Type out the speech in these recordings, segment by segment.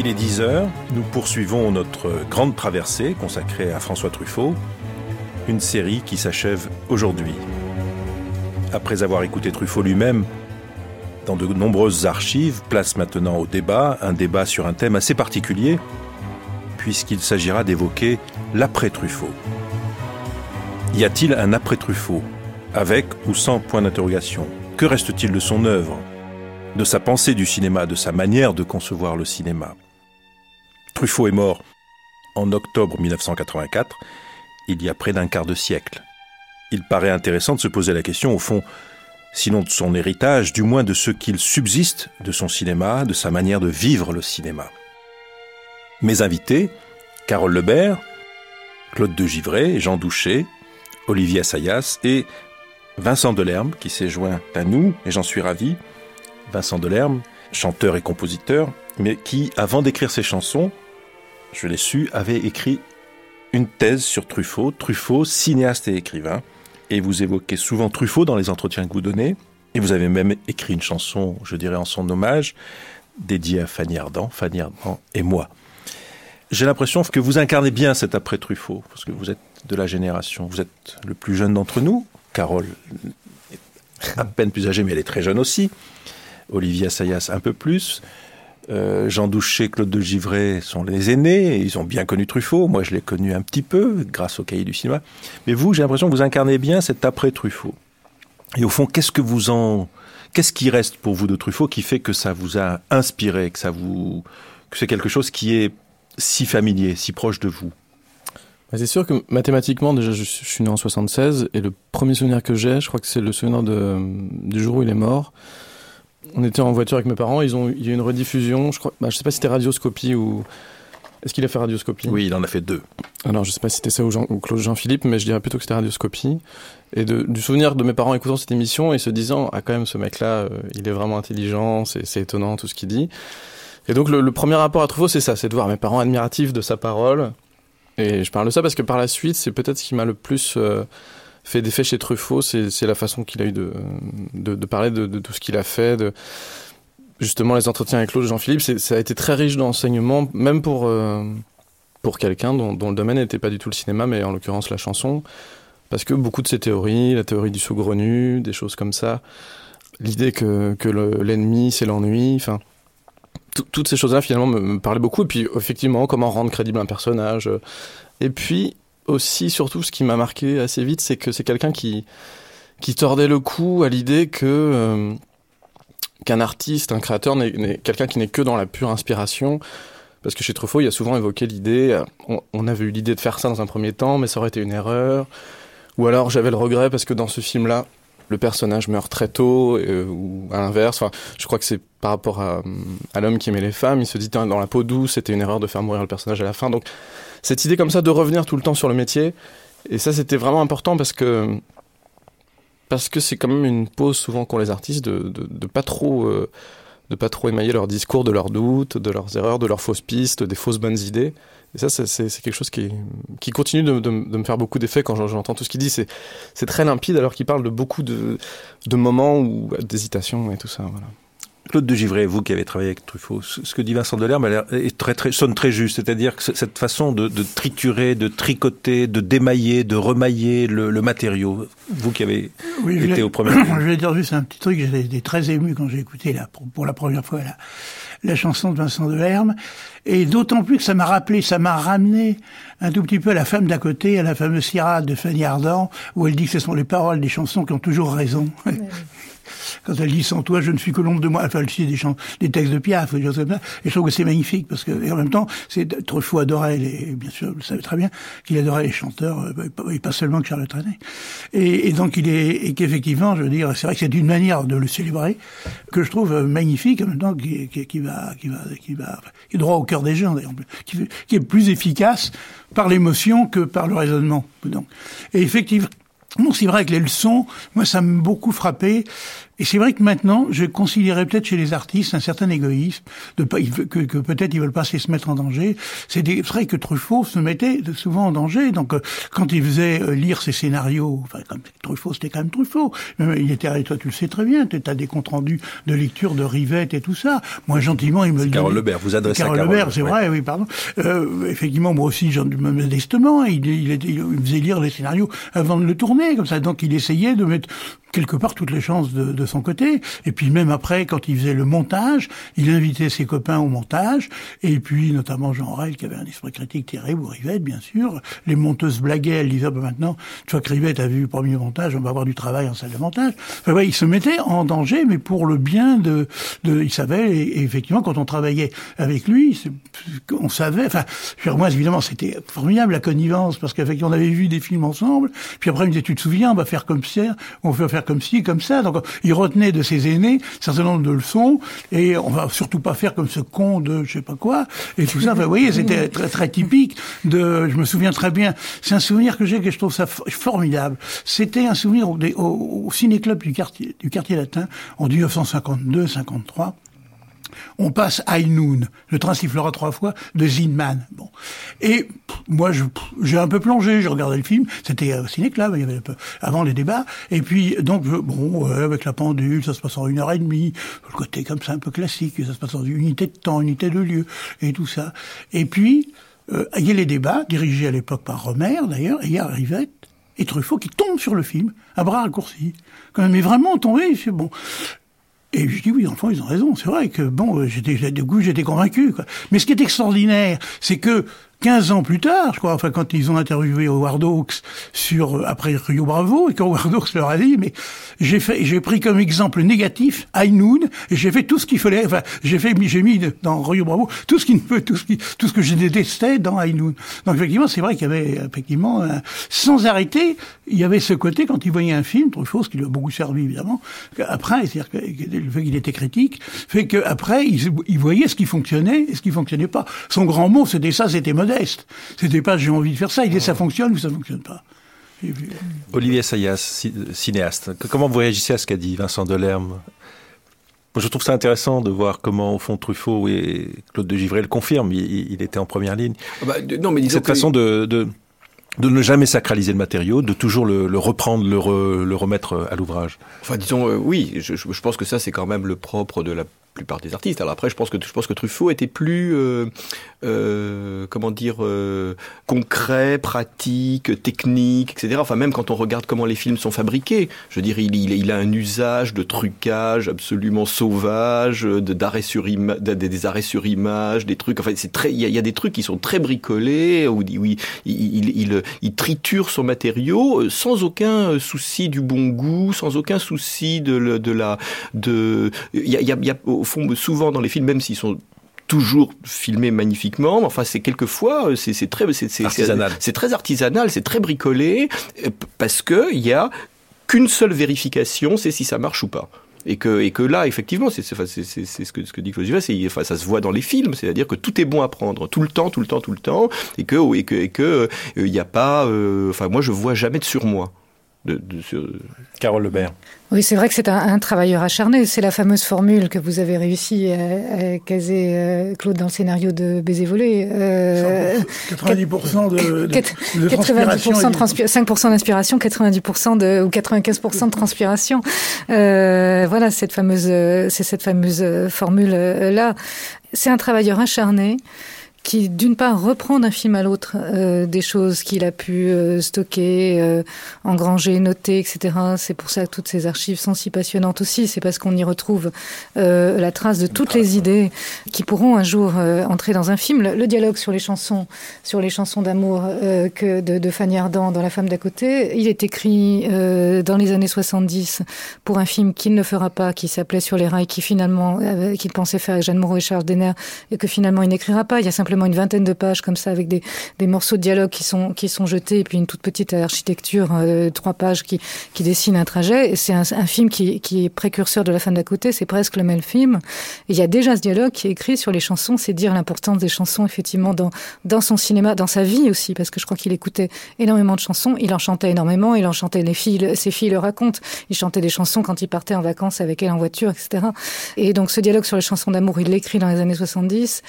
Il est 10h, nous poursuivons notre grande traversée consacrée à François Truffaut, une série qui s'achève aujourd'hui. Après avoir écouté Truffaut lui-même dans de nombreuses archives, place maintenant au débat, un débat sur un thème assez particulier, puisqu'il s'agira d'évoquer l'après-Truffaut. Y a-t-il un après-Truffaut Avec ou sans point d'interrogation? Que reste-t-il de son œuvre De sa pensée du cinéma, de sa manière de concevoir le cinéma? Truffaut est mort en octobre 1984, il y a près d'un quart de siècle. Il paraît intéressant de se poser la question, au fond, sinon de son héritage, du moins de ce qu'il subsiste de son cinéma, de sa manière de vivre le cinéma. Mes invités, Carole Lebert, Claude de Givray, Jean Douché, Olivier Assayas et Vincent Delerme, qui s'est joint à nous, et j'en suis ravi. Vincent Delerme, chanteur et compositeur, mais qui, avant d'écrire ses chansons, je l'ai su, avait écrit une thèse sur Truffaut, Truffaut, cinéaste et écrivain. Et vous évoquez souvent Truffaut dans les entretiens que vous donnez. Et vous avez même écrit une chanson, je dirais en son hommage, dédiée à Fanny Ardant, Fanny Ardant et moi. J'ai l'impression que vous incarnez bien cet après Truffaut, parce que vous êtes de la génération, vous êtes le plus jeune d'entre nous. Carole est à peine plus âgée, mais elle est très jeune aussi. Olivier Assayas un peu plus. Euh, Jean Douché, Claude de Givray sont les aînés, ils ont bien connu Truffaut, moi je l'ai connu un petit peu grâce au cahier du cinéma. Mais vous, j'ai l'impression que vous incarnez bien cet après Truffaut. Et au fond, qu'est-ce que vous en qu'est-ce qui reste pour vous de Truffaut qui fait que ça vous a inspiré, que ça vous que c'est quelque chose qui est si familier, si proche de vous? Bah, c'est sûr que mathématiquement, déjà, je suis né en 76, et le premier souvenir que j'ai, je crois que c'est le souvenir du jour où il est mort on était en voiture avec mes parents, ils ont, il y a eu une rediffusion, je crois, bah, je sais pas si c'était Radioscopie ou. Est-ce qu'il a fait Radioscopie? Oui, il en a fait deux. Alors, je sais pas si c'était ça ou, Jean, ou Claude Jean-Philippe, mais je dirais plutôt que c'était Radioscopie. Et de, du souvenir de mes parents écoutant cette émission et se disant, ah, quand même, ce mec-là, euh, il est vraiment intelligent, c'est étonnant tout ce qu'il dit. Et donc, le, premier rapport à Truffaut, c'est ça, c'est de voir mes parents admiratifs de sa parole. Et je parle de ça parce que par la suite, c'est peut-être ce qui m'a le plus. Euh, fait d'effet chez Truffaut, c'est la façon qu'il a eu de, de, parler de, tout ce qu'il a fait, justement les entretiens avec Claude Jean-Philippe, ça a été très riche d'enseignements, même pour, euh, pour quelqu'un dont, le domaine n'était pas du tout le cinéma, mais en l'occurrence la chanson, parce que beaucoup de ces théories, la théorie du saugrenu, des choses comme ça, l'idée que, que l'ennemi c'est l'ennui, enfin toutes ces choses-là finalement me, me, parlaient beaucoup, et puis effectivement comment rendre crédible un personnage, et puis aussi, surtout, ce qui m'a marqué assez vite, c'est que c'est quelqu'un qui, qui tordait le cou à l'idée que euh, qu'un artiste, un créateur, n'est quelqu'un qui n'est que dans la pure inspiration. Parce que chez Truffaut, il a souvent évoqué l'idée, on, on, avait eu l'idée de faire ça dans un premier temps, mais ça aurait été une erreur. Ou alors j'avais le regret parce que dans ce film-là, le personnage meurt très tôt, euh, ou à l'inverse. Enfin, je crois que c'est par rapport à, à l'homme qui aimait les femmes. Il se dit dans la peau douce, c'était une erreur de faire mourir le personnage à la fin. Donc cette idée comme ça de revenir tout le temps sur le métier. Et ça, c'était vraiment important parce que parce que c'est quand même une pause souvent qu'ont les artistes de, de, pas trop euh, de pas trop émailler leur discours de leurs doutes, de leurs erreurs, de leurs fausses pistes, des fausses bonnes idées. Et ça, c'est quelque chose qui, qui continue de, de, de me faire beaucoup d'effet quand j'entends tout ce qu'il dit. C'est très limpide alors qu'il parle de beaucoup de, de moments d'hésitation et tout ça. Voilà. Claude de Givray, vous qui avez travaillé avec Truffaut, ce que dit Vincent Delerme est très, très, sonne très juste, c'est-à-dire que cette façon de, de, triturer, de tricoter, de démailler, de remailler le, le matériau, vous qui avez oui, été au premier... Je vais dire juste un petit truc, été très ému quand j'ai écouté là, pour, pour, la première fois la, la chanson de Vincent Delerme, et d'autant plus que ça m'a rappelé, ça m'a ramené un tout petit peu à la femme d'à côté, à la fameuse Syrah de Fanny Ardant, où elle dit que ce sont les paroles des chansons qui ont toujours raison. Oui quand elle dit sans toi, je ne suis que l'ombre de moi. Enfin, elle cite des, chants, des textes de Piaf. Et je trouve que c'est magnifique parce que, et en même temps, c'est trop fou adorait les, bien sûr, vous le savez très bien, qu'il adorait les chanteurs, euh, et pas seulement que Charles Trenet. Et, et donc, il est, et qu'effectivement, je veux dire, c'est vrai que c'est une manière de le célébrer que je trouve magnifique, en même temps, qui, qui, qui va, qui va, qui va, qui est droit au cœur des gens, d'ailleurs, qui, qui est plus efficace par l'émotion que par le raisonnement. Donc, et effectivement, non, c'est vrai que les leçons, moi, ça m'a beaucoup frappé Et c'est vrai que maintenant, je considérais peut-être chez les artistes un certain égoïsme, de que, que peut-être ils veulent pas se mettre en danger. C'est vrai que Truffaut se mettait souvent en danger. Donc, euh, quand il faisait euh, lire ses scénarios, enfin, comme Truffaut, c'était quand même Truffaut. Il était, toi, tu le sais très bien, tu as des comptes rendus de lecture de Rivette et tout ça. Moi, gentiment, il me le Carole Lebert, vous adressez Carole à Carole Lebert, c'est vrai, oui, pardon. Euh, effectivement, moi aussi, modestement, il, il, il, faisait lire les scénarios avant de le tourner, comme ça. Donc, il essayait de mettre quelque part toutes les chances de, de, son côté. Et puis même après, quand il faisait le montage, il invitait ses copains au montage. Et puis notamment Jean Rel, qui avait un esprit critique terrible, ou Rivette, bien sûr. Les monteuses blaguaient, elles disaient, bah, maintenant, tu vois que Rivette a vu le premier montage, on va avoir du travail en salle de montage. Enfin, ouais, il se mettait en danger, mais pour le bien de... de il savait, et, effectivement, quand on travaillait avec lui, on savait... Enfin, moi, évidemment, c'était formidable, la connivence, parce qu'effectivement, on avait vu des films ensemble. Puis après, il me disait, tu te souviens, on va faire comme ça, on va comme ci, comme ça. Donc, il retenait de ses aînés un certain nombre de leçons, et on va surtout pas faire comme ce con de je sais pas quoi, et tout ça. vous voyez, c'était très, très typique de, je me souviens très bien, c'est un souvenir que j'ai, que je trouve ça formidable. C'était un souvenir au, au, au ciné-club du quartier, du quartier latin, en 1952-53 on passe High Noon, le train sifflera trois fois, de Zinman. Bon. Et moi, j'ai un peu plongé, j'ai regardé le film, c'était au ciné-club, il y avait avant les débats, et puis, donc, bon, avec la pendule, ça se passe en une heure et demie, le côté comme ça, un peu classique, ça se passe en unité de temps, unité de lieu, et tout ça. Et puis, euh, il y a les débats, dirigés à l'époque par Romer, d'ailleurs, et il y a Rivette, et Truffaut qui tombe sur le film, à bras même, mais vraiment tombé, c'est bon. Et je dis oui, enfants, ils ont raison. C'est vrai que bon, euh, j'étais j'étais convaincu. Mais ce qui est extraordinaire, c'est que 15 ans plus tard, je crois, enfin quand ils ont interviewé Howard Hawks sur après Rio Bravo et quand Howard Hawks leur a dit mais j'ai fait j'ai pris comme exemple négatif High Noon et j'ai fait tout ce qu'il fallait enfin j'ai fait j'ai mis dans Rio Bravo tout ce qui ne peut tout ce qui tout ce que je détestais dans High Noon. Donc effectivement, c'est vrai qu'il y avait effectivement sans arrêter, il y avait ce côté quand il voyait un film, Truffaut ce qui lui a beaucoup servi évidemment. Après, c'est-à-dire que le fait qu'il était critique fait qu'après il, il voyait ce qui fonctionnait et ce qui fonctionnait pas. Son grand mot c'était ça, c'était modeste. C'était pas j'ai envie de faire ça, il dit ça fonctionne ou ça fonctionne pas. Olivier Sayas, cinéaste, comment vous réagissez à ce qu'a dit Vincent Delerme? Je trouve ça intéressant de voir comment, au fond, Truffaut et Claude de Givray le confirment. Il, était en première ligne. Ah bah, non, mais Cette façon de, de, de, ne jamais sacraliser le matériau, de toujours le, le reprendre, le, le, remettre à l'ouvrage. Enfin, disons, euh, oui, je, je, pense que ça, c'est quand même le propre de la plupart des artistes. Alors après, je pense que je pense que Truffaut était plus euh, euh, comment dire euh, concret, pratique, technique, etc. Enfin même quand on regarde comment les films sont fabriqués, je veux dire, il, il, a un usage de trucage absolument sauvage, de d'arrêt sur image, des arrêts sur image, des trucs. Enfin, c'est très, il y, a, des trucs qui sont très bricolés où, où il, triture son matériau euh, sans aucun souci du bon goût, sans aucun souci de, la de. Fond, souvent dans les films, même s'ils sont toujours filmés magnifiquement. Enfin, c'est quelquefois, c'est très, c'est artisanal. C'est très artisanal, c'est très bricolé, euh, parce que il y a qu'une seule vérification, c'est si ça marche ou pas. Et que, et que là, effectivement, c'est ce que, ce que dit Claude enfin, ça se voit dans les films, c'est-à-dire que tout est bon à prendre, tout le temps, tout le temps, tout le temps, et que, et que, et que, il euh, n'y a pas, euh, enfin, moi, je vois jamais de surmoi. De, de, sur... Carole Lebert. Oui, c'est vrai que c'est un, un, travailleur acharné. C'est la fameuse formule que vous avez réussi à, à caser, euh, Claude, dans le scénario de Baiser volé. Euh, 90% de, de, de 90% de 5% d'inspiration, 90% de, ou 95% de transpiration. Euh, voilà, cette fameuse, c'est cette fameuse formule là. C'est un travailleur acharné qui d'une part reprend d'un film à l'autre euh, des choses qu'il a pu euh, stocker, euh, engranger, noter, etc. C'est pour ça que toutes ces archives sont si passionnantes aussi. C'est parce qu'on y retrouve euh, la trace de toutes les idées qui pourront un jour euh, entrer dans un film. Le, le, dialogue sur les chansons, sur les chansons d'amour euh, que de, de Fanny Ardant dans La femme d'à côté, il est écrit dans les années 70 pour un film qu'il ne fera pas, qui s'appelait Sur les rails, qui finalement qu'il pensait faire avec Jeanne Moreau et Charles Denner, et que finalement il n'écrira pas. Il y a simplement une vingtaine de pages comme ça avec des, des morceaux de dialogue qui sont qui sont jetés et puis une toute petite architecture, euh, trois pages qui qui dessine un trajet. C'est un, film qui, qui est précurseur de La femme d'à côté. C'est presque le même film. Il y a déjà ce dialogue qui est écrit sur les chansons. C'est dire l'importance des chansons effectivement dans dans son cinéma, dans sa vie aussi, parce que je crois qu'il écoutait énormément de chansons. Il en chantait énormément. Il en chantait les filles. Ses filles le racontent. Il chantait des chansons quand il partait en vacances avec elle en voiture, etc. Et donc ce dialogue sur les chansons d'amour, il l'écrit dans les années 70.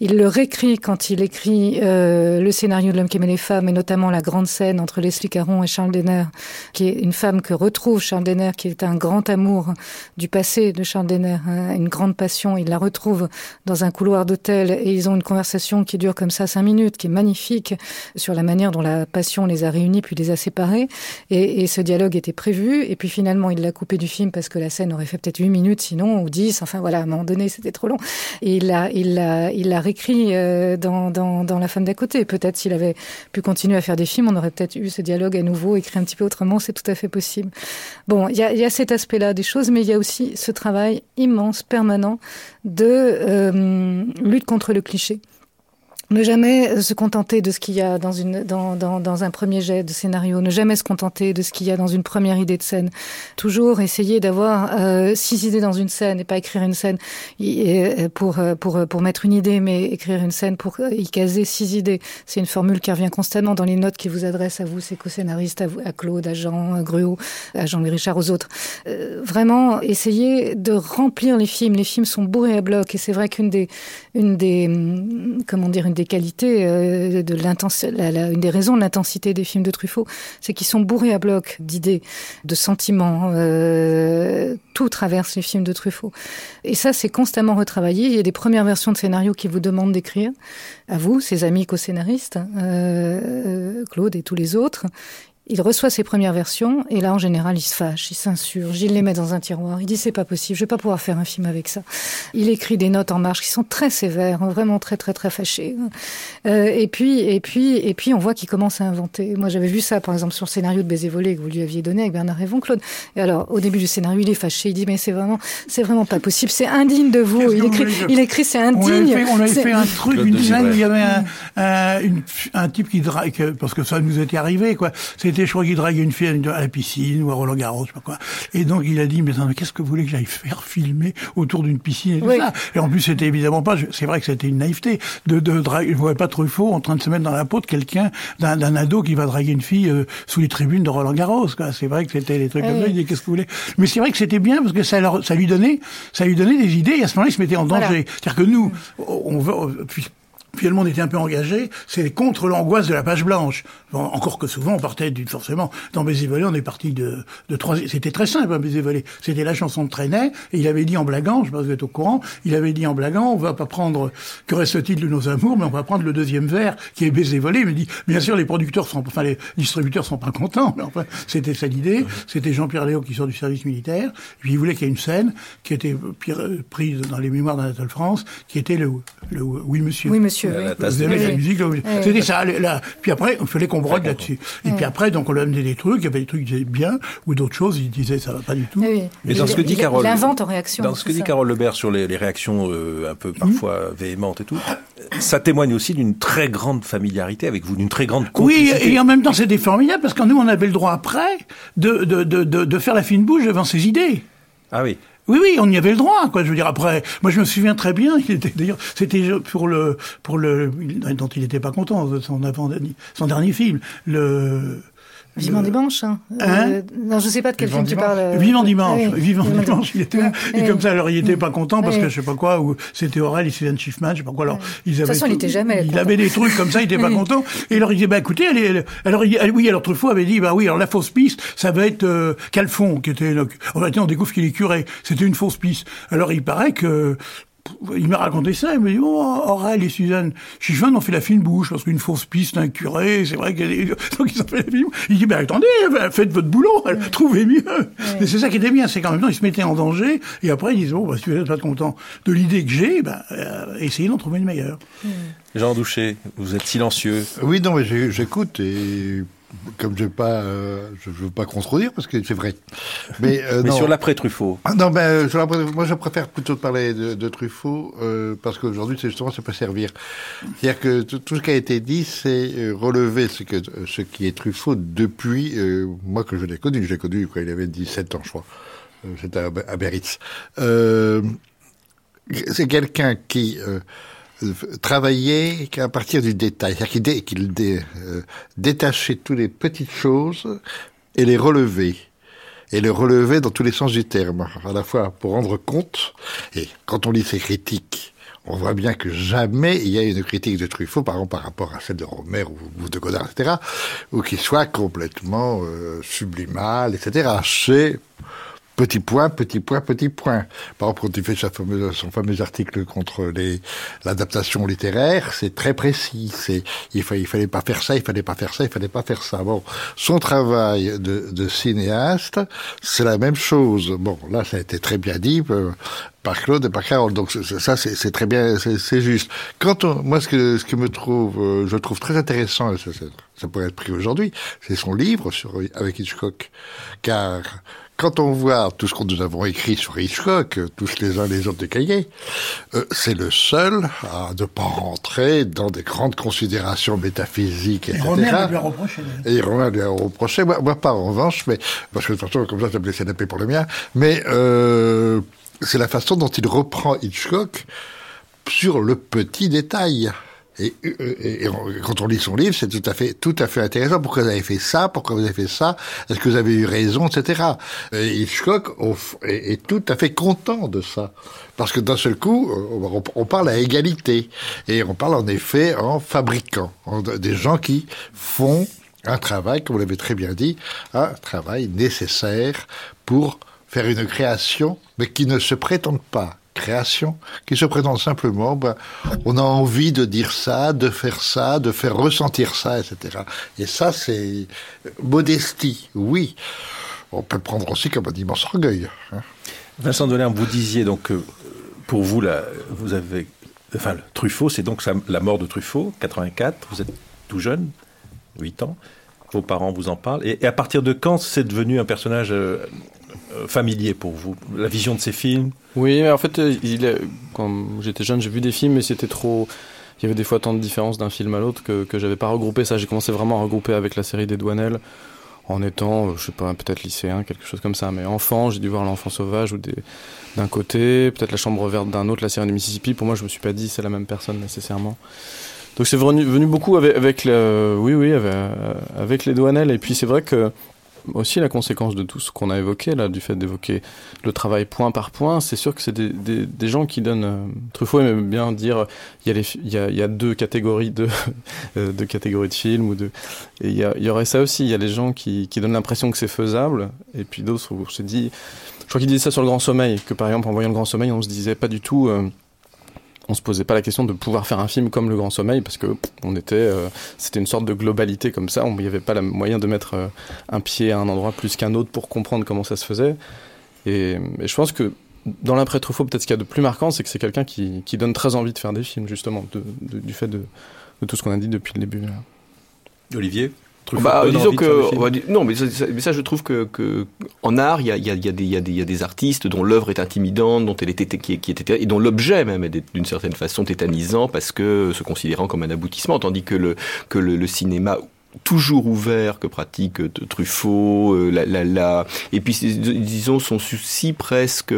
Il le réécrit quand il écrit euh, le scénario de l'homme qui aimait les femmes, et notamment la grande scène entre Leslie Caron et Charles Denner, qui est une femme que retrouve Charles Denner, qui est un grand amour du passé de Charles Denner, hein, une grande passion. Il la retrouve dans un couloir d'hôtel et ils ont une conversation qui dure comme ça cinq minutes, qui est magnifique sur la manière dont la passion les a réunis puis les a séparés. Et, ce dialogue était prévu. Et puis finalement, il l'a coupé du film parce que la scène aurait fait peut-être huit minutes sinon ou dix. Enfin voilà, à un moment donné, c'était trop long. Et il l'a, il l'a, il l'a réécrit euh, dans, dans, La femme d'à côté. Peut-être s'il avait pu continuer à faire des films, on aurait peut-être eu ce dialogue à nouveau écrit un petit peu autrement. C'est tout à fait possible. Bon, il y a, y a cet aspect-là des choses, mais il y a aussi ce travail immense, permanent de euh, lutte contre le cliché. Ne jamais se contenter de ce qu'il y a dans, une, dans, dans, dans, un premier jet de scénario, ne jamais se contenter de ce qu'il y a dans une première idée de scène. Toujours essayer d'avoir euh, six idées dans une scène et pas écrire une scène pour, pour, pour mettre une idée, mais écrire une scène pour y caser six idées. C'est une formule qui revient constamment dans les notes qui vous adressent à vous, ces co-scénaristes, à, Claude, à Jean, à Gruot, à Jean-Louis Richard, aux autres. Euh, vraiment, essayer de remplir les films. Les films sont bourrés à bloc et c'est vrai qu'une des, une des, comment dire, des qualités euh, de l'intensité, une des raisons de l'intensité des films de Truffaut, c'est qu'ils sont bourrés à bloc d'idées, de sentiments. Euh, tout traverse les films de Truffaut. Et ça, c'est constamment retravaillé. Il y a des premières versions de scénarios qui vous demandent d'écrire, à vous, ses amis co-scénaristes, euh, Claude et tous les autres. Il reçoit ses premières versions et là, en général, il se fâche, il s'insurge, il les met dans un tiroir. Il dit c'est pas possible, je vais pas pouvoir faire un film avec ça. Il écrit des notes en marche qui sont très sévères, vraiment très très très fâchées. Euh, et puis et puis et puis on voit qu'il commence à inventer. Moi, j'avais vu ça par exemple sur le scénario de Baiser volé que vous lui aviez donné avec Bernard Révon Claude. Et alors, au début du scénario, il est fâché. Il dit mais c'est vraiment c'est vraiment pas possible, c'est indigne de vous. Il écrit, il écrit c'est indigne. On avait fait, on avait fait un truc, une scène où il y avait un, un, une, un type qui drague, parce que ça nous était arrivé quoi. C'était je crois qu'il draguait une fille à la piscine ou à Roland Garros, je sais pas quoi. Et donc il a dit mais, mais qu'est-ce que vous voulez que j'aille faire filmer autour d'une piscine et tout oui. ça? Et en plus c'était évidemment pas, c'est vrai que c'était une naïveté de, de draguer. Je voyais pas Truffaut en train de se mettre dans la peau de quelqu'un, d'un ado qui va draguer une fille euh, sous les tribunes de Roland Garros. C'est vrai que c'était des trucs oui. comme ça. Il dit qu'est-ce que vous voulez? Mais c'est vrai que c'était bien parce que ça, leur, ça lui donnait, ça lui donnait des idées. Et à ce moment-là, il se mettait en danger. Voilà. C'est-à-dire que nous, on veut finalement on était un peu engagé, c'est contre l'angoisse de la page blanche. Bon, encore que souvent on partait du, forcément dans Baiser volé, on est parti de, de trois. C'était très simple, un Baiser volé. C'était la chanson de Trenet et il avait dit en blaguant, je sais pas si vous êtes au courant, il avait dit en blaguant, on va pas prendre que reste-t-il de nos amours, mais on va prendre le deuxième vers qui est Baiser volé. Il me dit, bien sûr les producteurs sont, enfin les distributeurs sont pas contents, mais enfin c'était ça l'idée. C'était Jean-Pierre Léo qui sort du service militaire. Puis il voulait qu'il y ait une scène qui était prise dans les mémoires d'Anatole France, qui était le, le oui monsieur. Oui monsieur. Vous aimez la musique, c'était ça. Là. Puis après, il fallait qu'on brode là-dessus. Et puis après, donc on lui amenait des trucs, il y avait des trucs qui étaient bien, ou d'autres choses, il disait ça va pas du tout. Oui. Mais dans ce que dit Carole, il invente en réaction. Dans ce que dit Carole Lebert sur les, les réactions euh, un peu parfois mmh. véhémentes et tout, ça témoigne aussi d'une très grande familiarité avec vous, d'une très grande complicité. Oui, et en même temps c'était formidable parce que nous on avait le droit après de de, de, de, de faire la fine bouche devant ses idées. Ah oui. Oui, oui, on y avait le droit, quoi. Je veux dire, après, moi, je me souviens très bien. Il était d'ailleurs, c'était pour le, pour le, dont il n'était pas content, son avant, son dernier film, le. Vivant dimanche. Hein. hein euh, non, je sais pas de quel Vivant film tu parles. Vivant dimanche. Oui. Vivant, Vivant dimanche. Il était là. Et comme ça, alors il était pas content parce que je sais pas quoi, ou c'était Aurel et Suzanne Schiffman, je sais pas quoi. Alors ils avaient. De toute façon, il était jamais. Il avait des trucs comme ça, il était pas content. Et alors il disait bah écoutez, allez, allez. alors il, oui, alors Truffaut avait dit bah oui, alors la fausse piste, ça va être euh, Calfon qui était. En fait, on découvre qu'il est curé. C'était une fausse piste. Alors il paraît que il m'a raconté ça, il m'a dit, oh, Aurel et Suzanne Chiffon ont fait la fine bouche, parce qu'une fausse piste, un curé, c'est vrai qu'ils donc ils ont fait la fine bouche. Il dit, ben attendez, faites votre boulot, ouais. trouvez mieux. Ouais. Mais c'est ça qui était bien, c'est qu'en même temps, ils se mettaient en danger, et après, ils disaient, bon, bah, si vous n'êtes pas content de l'idée que j'ai, ben, euh, essayez d'en trouver une meilleure. Jean Douché, vous êtes silencieux. Oui, non, mais j'écoute, et comme je ne euh, je veux pas contredire parce que c'est vrai. Mais, euh, mais sur l'après Truffaut. Ah, non, ben moi je préfère plutôt parler de, de Truffaut euh, parce qu'aujourd'hui c'est justement ça peut servir. C'est-à-dire que tout ce qui a été dit, c'est relever ce que ce qui est Truffaut depuis moi que je l'ai connu. Je l'ai connu quand il avait 17 ans, je crois. C'était à, à Beritz. c'est quelqu'un qui travailler qu'à partir du détail, c'est-à-dire qu'il dé, euh, détachait toutes les petites choses et les relever. Et les relever dans tous les sens du terme, à la fois pour rendre compte, et quand on lit ses critiques, on voit bien que jamais il y a une critique de Truffaut, par exemple par rapport à celle de Romer ou, de Godard, etc., ou qui soit complètement euh, sublimal, etc. C'est Petit point, petit point, petit point. Par exemple, quand il fait sa fameuse, son fameux article contre l'adaptation littéraire, c'est très précis. C'est, il, fallait, il fallait pas faire ça, il fallait pas faire ça, il fallait pas faire ça. Bon, son travail de, de cinéaste, c'est la même chose. Bon, là, ça a été très bien dit euh, par Claude et par Carole. Donc ça, c'est, très bien, c'est, juste. Quand on, moi, ce que, ce que me trouve, euh, je trouve très intéressant, ça, ça pourrait être pris aujourd'hui, c'est son livre sur avec Hitchcock, car quand on voit tout ce que nous avons écrit sur Hitchcock, tous les uns les autres des cahiers, euh, c'est le seul à ne pas rentrer dans des grandes considérations métaphysiques, etc. Et Romain lui a reproché. Et Romain lui a reproché. Moi, pas en revanche, mais parce que de toute façon, comme ça, ça me laissait la paix pour le mien. Mais euh, c'est la façon dont il reprend Hitchcock sur le petit détail. Et, et, quand on lit son livre, c'est tout à fait, tout à fait intéressant. Pourquoi vous avez fait ça? Pourquoi vous avez fait ça? Est-ce que vous avez eu raison, etc. Et Hitchcock est, tout à fait content de ça, parce que d'un seul coup, on, parle à égalité, et on parle en effet en fabricant, des gens qui font un travail, comme vous l'avez très bien dit, un travail nécessaire pour faire une création, mais qui ne se prétendent pas création qui se présente simplement, ben, on a envie de dire ça, de faire ça, de faire ressentir ça, etc. Et ça, c'est modestie, oui. On peut le prendre aussi comme un immense orgueil. Hein. Vincent Delerme, vous disiez donc, pour vous, là, vous avez... Enfin, Truffaut, c'est donc la mort de Truffaut, 84, vous êtes tout jeune, 8 ans, vos parents vous en parlent, et, à partir de quand c'est devenu un personnage euh, euh, familier pour vous La vision de ces films Oui, en fait, euh, quand j'étais jeune, j'ai vu des films, mais c'était trop. Il y avait des fois tant de différences d'un film à l'autre que, que j'avais pas regroupé ça. J'ai commencé vraiment à regrouper avec la série des Douanelles en étant, euh, je sais pas, peut-être lycéen, quelque chose comme ça. Mais enfant, j'ai dû voir L'Enfant Sauvage ou d'un côté, peut-être La Chambre Verte d'un autre, La série du Mississippi. Pour moi, je me suis pas dit c'est la même personne nécessairement. Donc c'est venu, beaucoup avec, oui, oui, avec, avec les Douanelles. Et puis c'est vrai que aussi la conséquence de tout ce qu'on a évoqué, là, du fait d'évoquer le travail point par point. C'est sûr que c'est des, des, gens qui donnent. Euh, Truffaut aime bien dire il y, a y a, y a deux catégories de, euh, de catégories de films. Ou de, et il y, y aurait ça aussi. Il y a les gens qui, qui donnent l'impression que c'est faisable, et puis d'autres où on se dit. Je crois qu'il disait ça sur le grand sommeil, que par exemple en voyant le grand sommeil, on se disait pas du tout. Euh, on se posait pas la question de pouvoir faire un film comme Le Grand Sommeil parce que on était, euh, c'était une sorte de globalité comme ça. Il n'y avait pas le moyen de mettre euh, un pied à un endroit plus qu'un autre pour comprendre comment ça se faisait. Et, je pense que dans l'après Truffaut, peut-être ce qu'il y a de plus marquant, c'est que c'est quelqu'un qui, donne très envie de faire des films justement, du fait de, tout ce qu'on a dit depuis le début. Olivier? Bah, disons que non, mais ça, je trouve que, que en art, il y a, y, a, y, a y, y a, des artistes dont l'œuvre est intimidante, dont elle était qui, qui était et dont l'objet même est d'une certaine façon tétanisant parce que se considérant comme un aboutissement, tandis que le que le, le cinéma toujours ouvert que pratique euh, Truffaut, euh, la, la, la, et puis disons son souci presque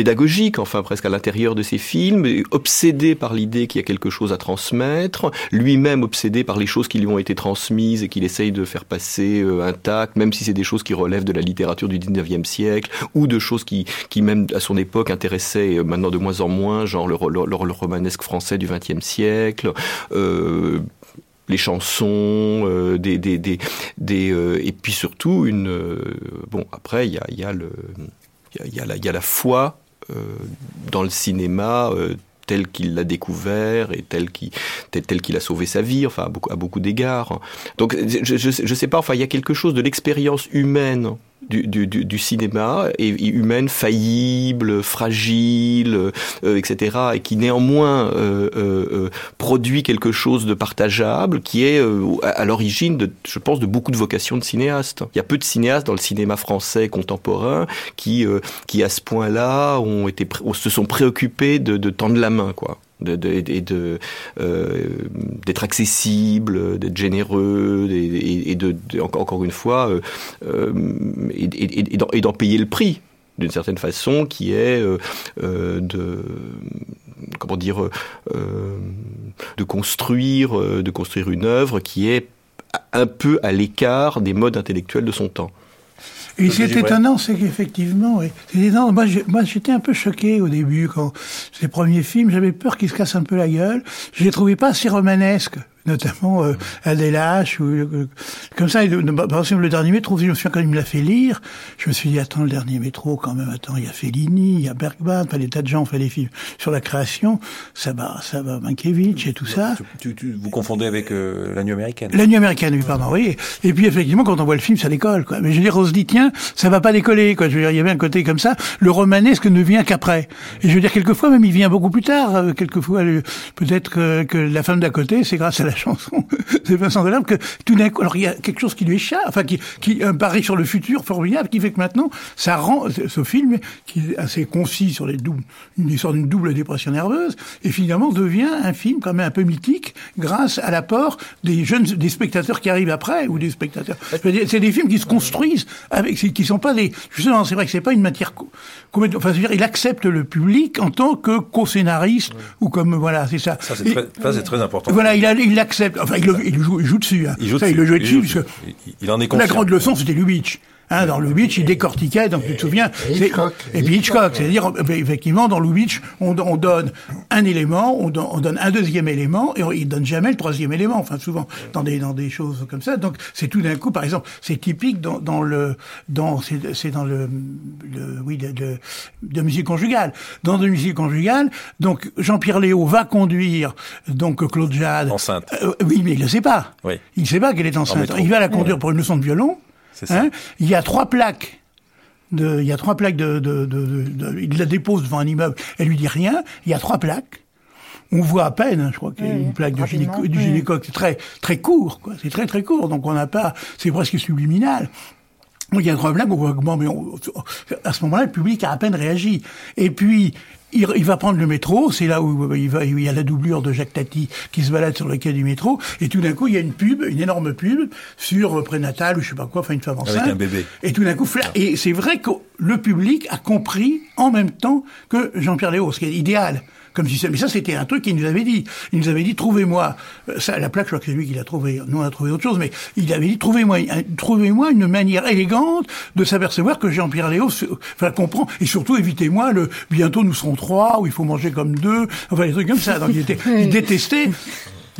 pédagogique, enfin presque à l'intérieur de ses films, obsédé par l'idée qu'il y a quelque chose à transmettre, lui-même obsédé par les choses qui lui ont été transmises et qu'il essaye de faire passer euh, intactes, même si c'est des choses qui relèvent de la littérature du 19e siècle, ou de choses qui, qui même à son époque intéressaient euh, maintenant de moins en moins, genre le, le, romanesque français du 20e siècle. Euh, les chansons, euh, des, des, des, euh, et puis surtout une bon après il y a, y a le il y a, y a, la foi dans le cinéma euh, tel qu'il l'a découvert et tel qu'il a sauvé sa vie, enfin à beaucoup, à beaucoup d'égards. Donc je, je, sais pas, enfin il y a quelque chose de l'expérience humaine du, du, du cinéma, et, humaine, faillible, fragile, etc., et qui néanmoins produit quelque chose de partageable, qui est à l'origine, de, je pense, de beaucoup de vocations de cinéastes. Il y a peu de cinéastes dans le cinéma français contemporain qui, qui à ce point-là, ont été, se sont préoccupés de, de tendre la main, quoi euh, d'être accessible, d'être généreux, et, de, encore une fois, euh, euh, et, d'en payer le prix d'une certaine façon, qui est de comment dire de construire de construire une œuvre qui est un peu à l'écart des modes intellectuels de son temps. Et ce qui est étonnant, c'est qu'effectivement, moi j'étais un peu choqué au début quand ces premiers films, j'avais peur qu'ils se cassent un peu la gueule. Je les trouvais pas assez romanesques notamment euh, ou euh, comme ça. par exemple, le dernier métro, je me souviens quand il me l'a fait lire, je me suis dit attends, le dernier métro, quand même, attends, il y a Fellini, il y a Bergman, pas des tas de gens ont fait des films sur la création, ça va, ça va, Mankiewicz et tout ça. Tu, tu, vous confondez avec euh, la nuit américaine. La nuit américaine, oui, pardon, oui. Et puis effectivement, quand on voit le film, ça décolle, quoi. Mais je veux dire, on se dit tiens, ça va pas décoller, quoi. Je veux dire, il y avait un côté comme ça. Le romanesque ne vient qu'après. Et je veux dire, quelquefois même, il vient beaucoup plus tard. Euh, quelquefois, peut-être que, que la femme d'à côté, c'est grâce à la chanson de Vincent Delerme que tout d'un coup, alors il y a quelque chose qui lui échappe, enfin qui, qui un pari sur le futur formidable, qui fait que maintenant ça rend ce film qui est assez concis sur les doubles, une histoire d'une double dépression nerveuse, et finalement devient un film quand même un peu mythique grâce à l'apport des jeunes, des spectateurs qui arrivent après ou des spectateurs. C'est des films qui se construisent avec, qui sont pas des, justement, c'est vrai que c'est pas une matière, enfin, dire, il accepte le public en tant que co-scénariste ou comme voilà, c'est ça. Ça c'est très, très, important. Voilà, il, a, il accepte. Enfin, il, il, joue, il joue dessus. Hein. Il joue ça, dessus. Il le joue dessus. Il, il, il en est conscient. La grande leçon, c'était Lubitsch. Hein, dans Lubitsch, il décortiquait, donc tu te souviens. Et, Hitchcock. Et puis Hitchcock, c'est-à-dire, euh, effectivement, dans Lubitsch, on, on donne un élément, on, on, donne un deuxième élément, et on, il donne jamais le troisième élément, enfin souvent, dans des, dans des choses comme ça. Donc c'est tout d'un coup, par exemple, c'est typique dans, dans le, dans, c'est dans le, le oui, de, de, de, musique conjugale. Dans de musique conjugale, donc Jean-Pierre Léo va conduire donc Claude Jade. Enceinte. Euh, oui, mais il ne sait pas. Oui. Il ne sait pas qu'elle est enceinte. Il va la conduire pour une leçon de violon. Hein il y a trois plaques. De, il y a trois plaques de, de, de, il la dépose devant un immeuble. Elle lui dit rien. Il y a trois plaques. On voit à peine, hein, je crois qu'il y a une plaque du, gynéco, du gynéco. C'est très très court, quoi. C'est très très court. Donc on n'a pas, c'est presque subliminal. Il y a trois plaques, on voit, mais à ce moment-là, le public a à peine réagi. Et puis, il, il, va prendre le métro, c'est là où il, va, il y a la doublure de Jacques Tati qui se balade sur le quai du métro, et tout d'un coup il y a une pub, une énorme pub sur euh, prénatal ou je sais pas quoi, enfin une femme enceinte. Avec un bébé. Et tout d'un coup, et c'est vrai que le public a compris en même temps que Jean-Pierre Léo, ce qui est idéal comme si mais ça c'était un truc qu'il nous avait dit. Il nous avait dit trouvez-moi euh, ça la plaque, je crois que c'est lui qui l'a trouvé. Nous on a trouvé autre chose, mais il avait dit trouvez-moi trouvez-moi une manière élégante de s'apercevoir que Jean-Pierre Léo enfin, comprend et surtout évitez-moi le bientôt nous serons trois où il faut manger comme deux, enfin des trucs comme ça. Donc il, était, il détestait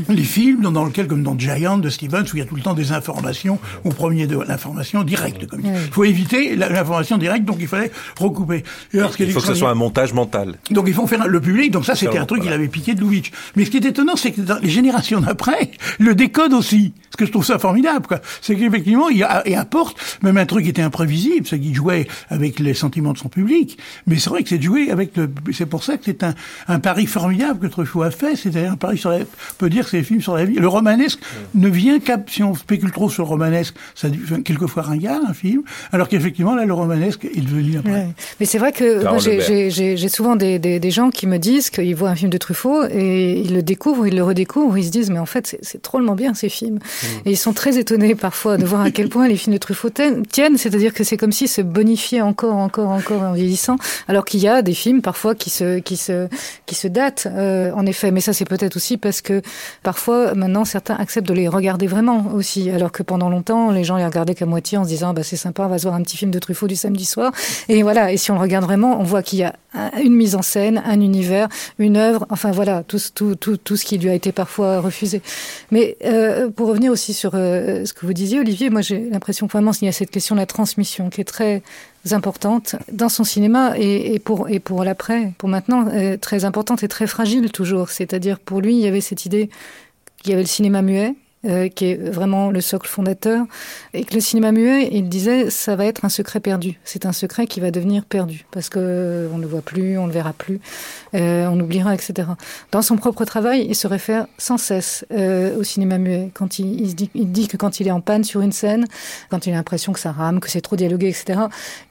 les films dans, lesquels, comme dans Giant de Stevens, où il y a tout le temps des informations au premier de l'information directe. Comme il faut éviter l'information directe, donc il fallait recouper. il faut que ce soit un montage mental. Donc il faut faire le public. Donc ça, c'était un truc qu'il avait piqué de Lubitsch. Mais ce qui est étonnant, c'est que dans les générations d'après, le décode aussi. Ce que je trouve ça formidable, quoi. C'est qu'effectivement, il, il, apporte même un truc qui était imprévisible, c'est qu'il jouait avec les sentiments de son public. Mais c'est vrai que c'est de jouer avec le. C'est pour ça que c'est un, un pari formidable que Truffaut a fait. C'est un pari sur la. On peut dire ces films sur la vie. Le romanesque ne vient qu'à, si on spécule trop sur le romanesque, ça devient quelquefois ringard, un film, alors qu'effectivement, là, le romanesque est devenu après. Mais c'est vrai que moi, j'ai souvent des, des, des, gens qui me disent qu'ils voient un film de Truffaut et ils le découvrent, ils le redécouvrent, ils se disent, mais en fait, c'est drôlement bien ces films. Mm. Et ils sont très étonnés parfois de voir à quel point les films de Truffaut tiennent, c'est-à-dire que c'est comme si se bonifiaient encore, encore, encore en vieillissant, alors qu'il y a des films parfois qui se, qui se, qui se datent, euh, en effet. Mais ça, c'est peut-être aussi parce que parfois, maintenant, certains acceptent de les regarder vraiment aussi, alors que pendant longtemps, les gens les regardaient qu'à moitié en se disant, bah, c'est sympa, on va voir un petit film de Truffaut du samedi soir. Et voilà. Et si on le regarde vraiment, on voit qu'il y a une mise en scène, un univers, une œuvre, enfin voilà, tout, tout, tout, tout ce qui lui a été parfois refusé. Mais euh, pour revenir aussi sur euh, ce que vous disiez, Olivier, moi j'ai l'impression que vraiment il y a cette question de la transmission qui est très importante dans son cinéma et, pour, et pour l'après, pour maintenant, euh, très importante et très fragile toujours. C'est-à-dire pour lui, il y avait cette idée qu'il y avait le cinéma muet euh, qui est vraiment le socle fondateur, et que le cinéma muet, il disait, ça va être un secret perdu. C'est un secret qui va devenir perdu parce que euh, on ne le voit plus, on ne le verra plus, euh, on oubliera, etc. Dans son propre travail, il se réfère sans cesse euh, au cinéma muet. Quand il, il, dit, il dit que quand il est en panne sur une scène, quand il a l'impression que ça rame, que c'est trop dialogué, etc.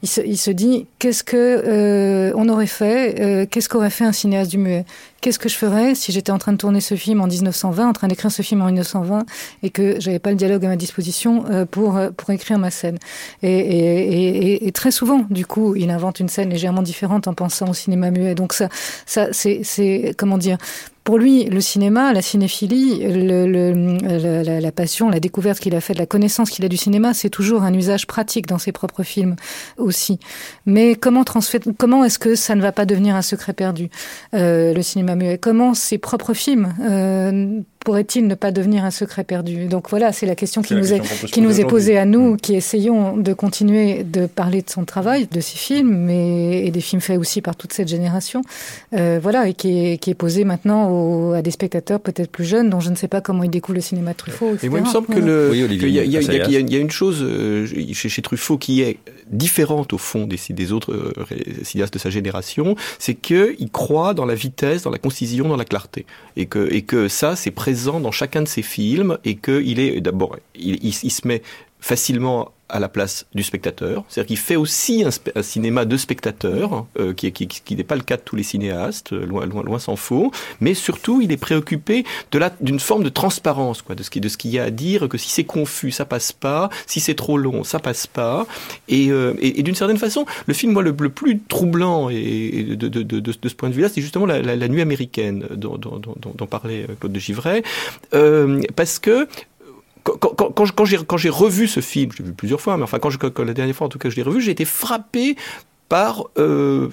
Il se, il se dit qu'est-ce que euh, on aurait fait, qu'est-ce qu'aurait fait un cinéaste du muet? Qu'est-ce que je ferais si j'étais en train de tourner ce film en 1920, en train d'écrire ce film en 1920, et que j'avais pas le dialogue à ma disposition euh, pour euh, pour écrire ma scène? Et, et, et, et, très souvent, du coup, il invente une scène légèrement différente en pensant au cinéma muet. Donc ça, ça, c'est, c'est comment dire pour lui, le cinéma, la cinéphilie, le, le, la, la, passion, la découverte qu'il a faite, la connaissance qu'il a du cinéma, c'est toujours un usage pratique dans ses propres films aussi. Mais comment, comment est-ce que ça ne va pas devenir un secret perdu, euh, le cinéma muet? Comment ses propres films euh, pourrait-il ne pas devenir un secret perdu? Donc voilà, c'est la question qui nous, est, qui nous est posée à nous, mmh. qui essayons de continuer de parler de son travail, de ses films, mais et des films faits aussi par toute cette génération. Euh, voilà, et qui est, qui est posée maintenant à des spectateurs peut-être plus jeunes, dont je ne sais pas comment ils découvrent le cinéma de Truffaut. Etc. Et moi, il me semble que le, oui, Olivier, il, y a, il, y a, il, y a, il y a une chose euh, chez, chez Truffaut qui est différente au fond des, des autres euh, cinéastes de sa génération, c'est qu'il croit dans la vitesse, dans la concision, dans la clarté, et que, et que ça, c'est présent dans chacun de ses films, et qu'il est d'abord, il, il, il se met facilement à la place du spectateur. C'est-à-dire qu'il fait aussi un, cinéma de spectateur, euh, qui, n'est pas le cas de tous les cinéastes, loin, loin, loin s'en faut. Mais surtout, il est préoccupé d'une forme de transparence, quoi, de ce qu'il y a à dire, que si c'est confus, ça passe pas, si c'est trop long, ça passe pas. Et, euh, d'une certaine façon, le film, moi, le, plus troublant de, ce point de vue-là, c'est justement la, nuit américaine dont, dont, parlait Claude de Givray, euh, parce que quand, quand, quand, j'ai, quand j'ai revu ce film, je l'ai vu plusieurs fois, mais enfin quand, je, la dernière fois en tout cas je l'ai revu, j'ai été frappé par, euh,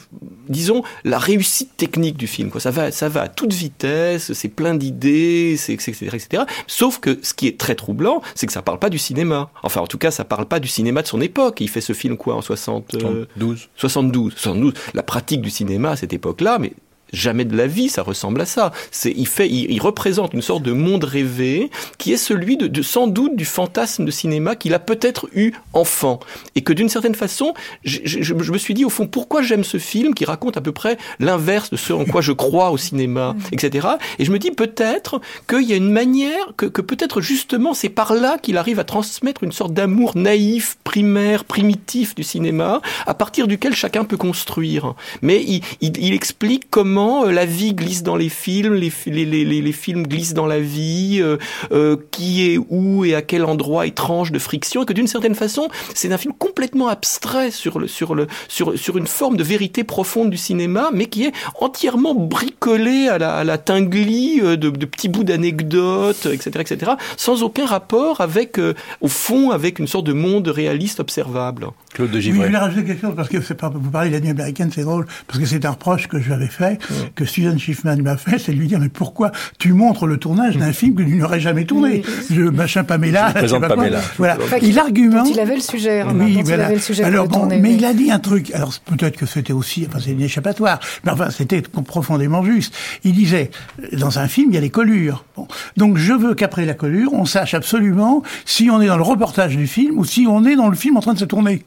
disons, la réussite technique du film. Quoi. Ça, va, ça va à toute vitesse, c'est plein d'idées, etc., etc. Sauf que ce qui est très troublant, c'est que ça parle pas du cinéma. Enfin, en tout cas, ça parle pas du cinéma de son époque. Il fait ce film quoi en 60, 72. 72. 72. La pratique du cinéma à cette époque-là, mais jamais de la vie, ça ressemble à ça. C'est, il fait, il, il, représente une sorte de monde rêvé qui est celui de, de sans doute du fantasme de cinéma qu'il a peut-être eu enfant et que d'une certaine façon, je, je, je, me suis dit au fond pourquoi j'aime ce film qui raconte à peu près l'inverse de ce en quoi je crois au cinéma, etc. Et je me dis peut-être qu'il y a une manière que, que peut-être justement c'est par là qu'il arrive à transmettre une sorte d'amour naïf, primaire, primitif du cinéma à partir duquel chacun peut construire. Mais il, il, il explique comment comment la vie glisse dans les films, les, films glissent dans la vie, euh, euh, qui est où et à quel endroit étrange de friction, et que d'une certaine façon, c'est un film complètement abstrait sur, une forme de vérité profonde du cinéma, mais qui est entièrement bricolé à la, à de, petits bouts d'anecdotes, etc., etc., sans aucun rapport avec, euh, au fond, avec une sorte de monde réaliste observable. Claude de Givray. Oui, je voulais rajouter quelque chose, parce que pas, vous parlez de la nuit américaine, c'est drôle, parce que c'est un reproche que je lui avais fait, que Susan Schiffman m'a fait, c'est de lui dire mais pourquoi tu montres le tournage d'un film que tu n'aurais jamais tourné Je machin Pamela, je présente Pamela. Voilà. Enfin, il argumente. Il avait le sujet. Oui, voilà. il avait le sujet alors bon, tourner, mais oui. il a dit un truc. Alors peut-être que c'était aussi, enfin c'est une échappatoire, mais enfin c'était profondément juste. Il disait dans un film il y a les collures. Bon. Donc je veux qu'après la collure on sache absolument si on est dans le reportage du film ou si on est dans le film en train de se tourner.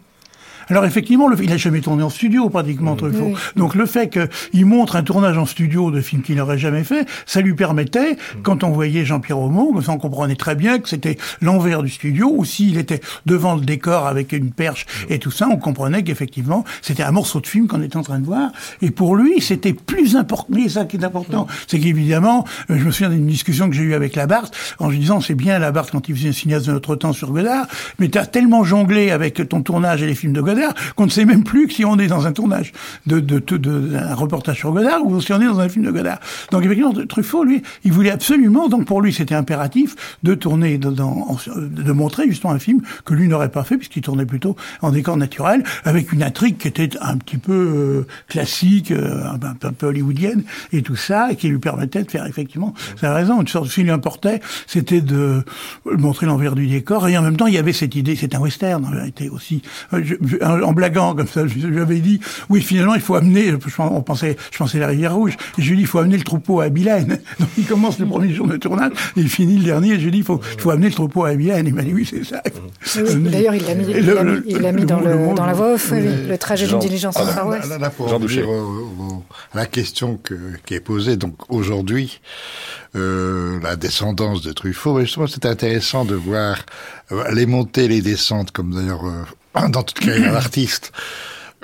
Alors effectivement, le, il a jamais tourné en studio pratiquement Truffaut. Oui. Donc le fait qu'il montre un tournage en studio de films qu'il n'aurait jamais fait, ça lui permettait, quand on voyait Jean-Pierre Aumont, on comprenait très bien que c'était l'envers du studio, ou s'il était devant le décor avec une perche et tout ça, on comprenait qu'effectivement c'était un morceau de film qu'on était en train de voir. Et pour lui, c'était plus important. Mais ça qui est important, c'est qu'évidemment, je me souviens d'une discussion que j'ai eue avec Labarthe en lui disant c'est bien Labarthe quand il faisait un cinéaste de notre temps sur Godard, mais tu as tellement jonglé avec ton tournage et les films de Godard qu'on ne sait même plus si on est dans un tournage de, de, de, de, un reportage sur Godard ou si on est dans un film de Godard. Donc effectivement, Truffaut, lui, il voulait absolument, donc pour lui c'était impératif de tourner, dans, de montrer justement un film que lui n'aurait pas fait puisqu'il tournait plutôt en décor naturel avec une intrigue qui était un petit peu euh, classique, euh, un, un, peu hollywoodienne et tout ça, et qui lui permettait de faire effectivement, ça a raison, une sorte de film importait, c'était de montrer l'envers du décor et en même temps il y avait cette idée, c'est un western en vérité aussi, un en, blaguant comme ça, j'avais dit, oui, finalement, il faut amener, on pensait, je pensais la rivière rouge, et je lui ai dit, il faut amener le troupeau à Abilène. Donc il commence le premier jour de tournage, et il finit le dernier, et je lui ai dit, il faut, il faut amener le troupeau à Abilène. Il m'a dit, oui, c'est ça. D'ailleurs, il l'a mis, il l'a mis, dans, le, dans la voix off, le trajet d'une diligence au Far West. Là, pour la question que, qui est posée, donc aujourd'hui, euh, la descendance de Truffaut, mais justement, c'est intéressant de voir euh, les montées, les descentes, comme d'ailleurs euh, dans toute carrière d'artiste.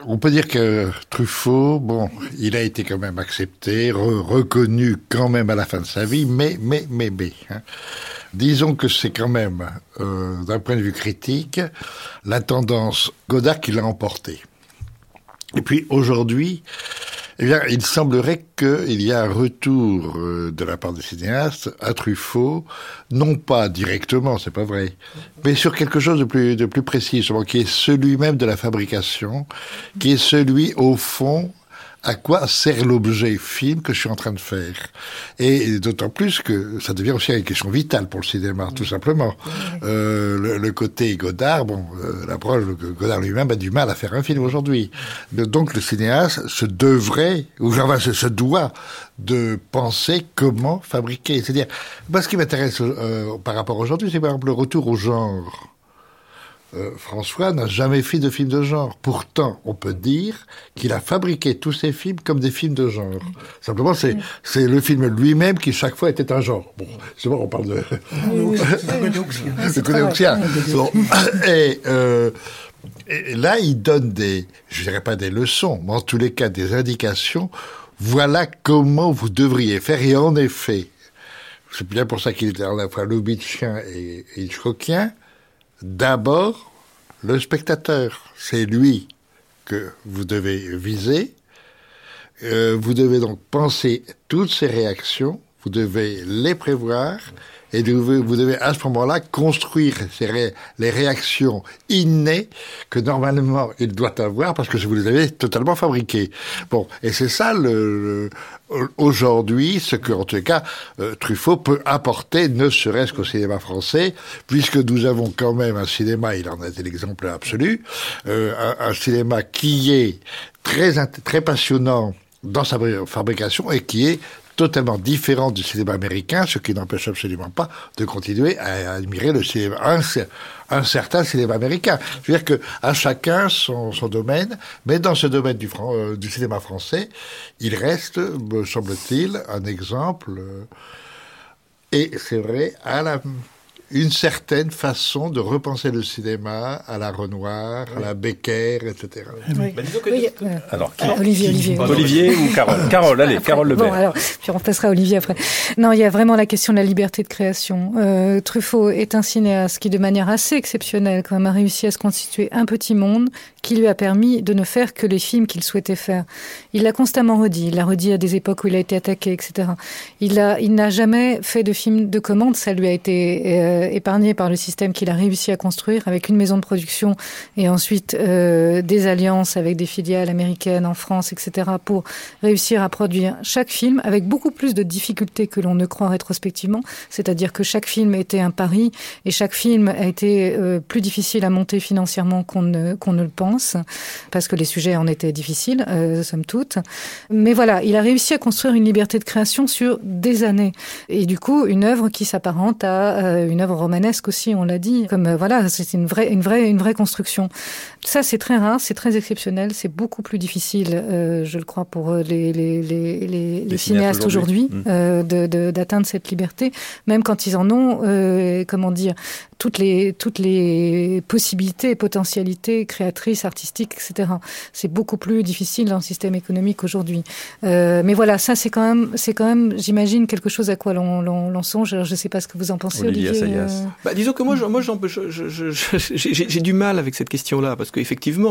On peut dire que Truffaut, bon, il a été quand même accepté, reconnu quand même à la fin de sa vie, mais, mais, mais, mais. Hein. Disons que c'est quand même, euh, d'un point de vue critique, la tendance Godard qui l'a emporté. Et puis aujourd'hui, eh bien, il semblerait qu'il y a un retour euh, de la part des cinéastes à Truffaut, non pas directement, c'est pas vrai, mais sur quelque chose de plus, de plus précis, qui est celui même de la fabrication, qui est celui, au fond, à quoi sert l'objet film que je suis en train de faire. Et d'autant plus que ça devient aussi une question vitale pour le cinéma, tout simplement. Euh, le, côté Godard, bon, euh, l'approche Godard lui-même a du mal à faire un film aujourd'hui. Donc le cinéaste se devrait, ou enfin se, se doit, de penser comment fabriquer. C'est-à-dire, moi ce qui m'intéresse euh, par rapport aujourd'hui, c'est par exemple le retour au genre. Euh, François n'a jamais fait de film de genre. Pourtant, on peut dire qu'il a fabriqué tous ses films comme des films de genre. Simplement, c'est c'est le film lui-même qui chaque fois était un genre. Bon, c'est bon, on parle de de Et, euh, et là, il donne des, je dirais pas des leçons, mais en tous les cas des indications. Voilà comment vous devriez faire. Et en effet, c'est bien pour ça qu'il était à la fois Lubitschien et Hitchcockien d'abord le spectateur. C'est lui que vous devez viser. Euh, vous devez donc penser toutes ces réactions, vous devez les prévoir et vous devez à ce moment-là construire les réactions innées que normalement il doit avoir parce que vous les avez totalement fabriquées. Bon, et c'est ça aujourd'hui ce que en tout cas euh, Truffaut peut apporter, ne serait-ce qu'au cinéma français, puisque nous avons quand même un cinéma, il en a été l'exemple absolu, euh, un, un cinéma qui est très très passionnant dans sa fabrication et qui est totalement différent du cinéma américain, ce qui n'empêche absolument pas de continuer à admirer le cinéma, un, certain cinéma américain. Je veux dire que à chacun son, son domaine, mais dans ce domaine du, euh, du cinéma français, il reste, me semble-t-il, un exemple. Euh, et c'est vrai, à la une certaine façon de repenser le cinéma à la Renoir, à la Becker, etc. Oui. Bah, alors, Olivier, Olivier. Olivier ou Carole? Carole, allez, Carole Lebert. Bon, alors, puis on passera à Olivier après. Non, il y a vraiment la question de la liberté de création. Euh, Truffaut est un cinéaste qui, de manière assez exceptionnelle, quand même, a réussi à se constituer un petit monde qui lui a permis de ne faire que les films qu'il souhaitait faire. Il l'a constamment redit. Il l'a redit à des époques où il a été attaqué, etc. Il a, il n'a jamais fait de film de commande. Ça lui a été euh, euh, épargné par le système qu'il a réussi à construire avec une maison de production et ensuite euh, des alliances avec des filiales américaines en France, etc., pour réussir à produire chaque film avec beaucoup plus de difficultés que l'on ne croit rétrospectivement. C'est-à-dire que chaque film était un pari et chaque film a été euh, plus difficile à monter financièrement qu'on ne, qu'on ne le pense, parce que les sujets en étaient difficiles, somme toute. Mais voilà, il a réussi à construire une liberté de création sur des années. Et du coup, une œuvre qui s'apparente à une œuvre romanesque aussi, on l'a dit. Comme euh, voilà, c'est une vraie, une vraie, une vraie construction. Ça, c'est très rare, c'est très exceptionnel, c'est beaucoup plus difficile, euh, je le crois, pour euh, les, les, les, les, les cinéastes aujourd'hui mmh. euh, d'atteindre cette liberté, même quand ils en ont, euh, comment dire, toutes les toutes les possibilités et potentialités créatrices, artistiques, etc. C'est beaucoup plus difficile dans le système économique aujourd'hui. Euh, mais voilà, ça c'est quand même c'est quand même, j'imagine quelque chose à quoi l'on songe. Alors, je ne sais pas ce que vous en pensez, Olivier. Olivier euh... bah, disons que moi, moi, j'ai du mal avec cette question-là parce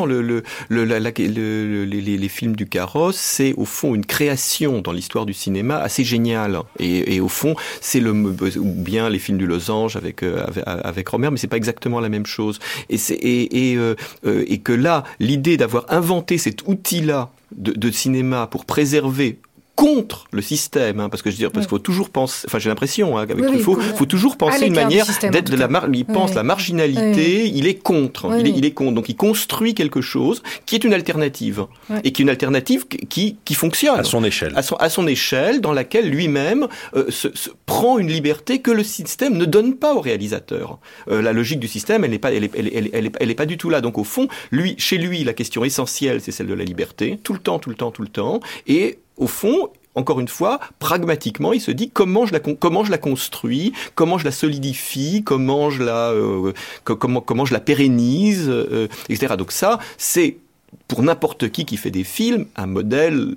le, les, films du carrosse, c'est au fond une création dans l'histoire du cinéma assez géniale. Et, au fond, c'est le ou bien les films du losange avec euh, avec, avec Romer, mais c'est pas exactement la même chose. Euh, euh, et que là, l'idée d'avoir inventé cet outil-là de cinéma pour préserver contre le système, hein, parce que je veux dire, parce qu'il faut toujours penser, enfin j'ai l'impression, hein, avec Oui, oui, Truffaut, oui. faut toujours penser une manière d'être de la mar- il pense Oui. la marginalité, il est contre, Oui, il, est, oui. il est contre, donc il construit quelque chose qui est une alternative, Oui. et qui est une alternative qui, qui fonctionne À son échelle. à son, à son échelle, dans laquelle lui-même euh, se, se prend une liberté que le système ne donne pas au réalisateur. Euh, la logique du système, elle n'est pas, elle est, elle, est- elle, est- elle est- elle est pas du tout là. Donc au fond, lui, chez lui, la question essentielle, c'est celle de la liberté, tout le temps, tout le temps, tout le temps. Et au fond. Encore une fois, pragmatiquement, il se dit comment je la comment je la construis, comment je la solidifie, comment je la euh, co- comment comment je la pérennise, euh, etc. Donc ça, c'est pour n'importe qui qui fait des films un modèle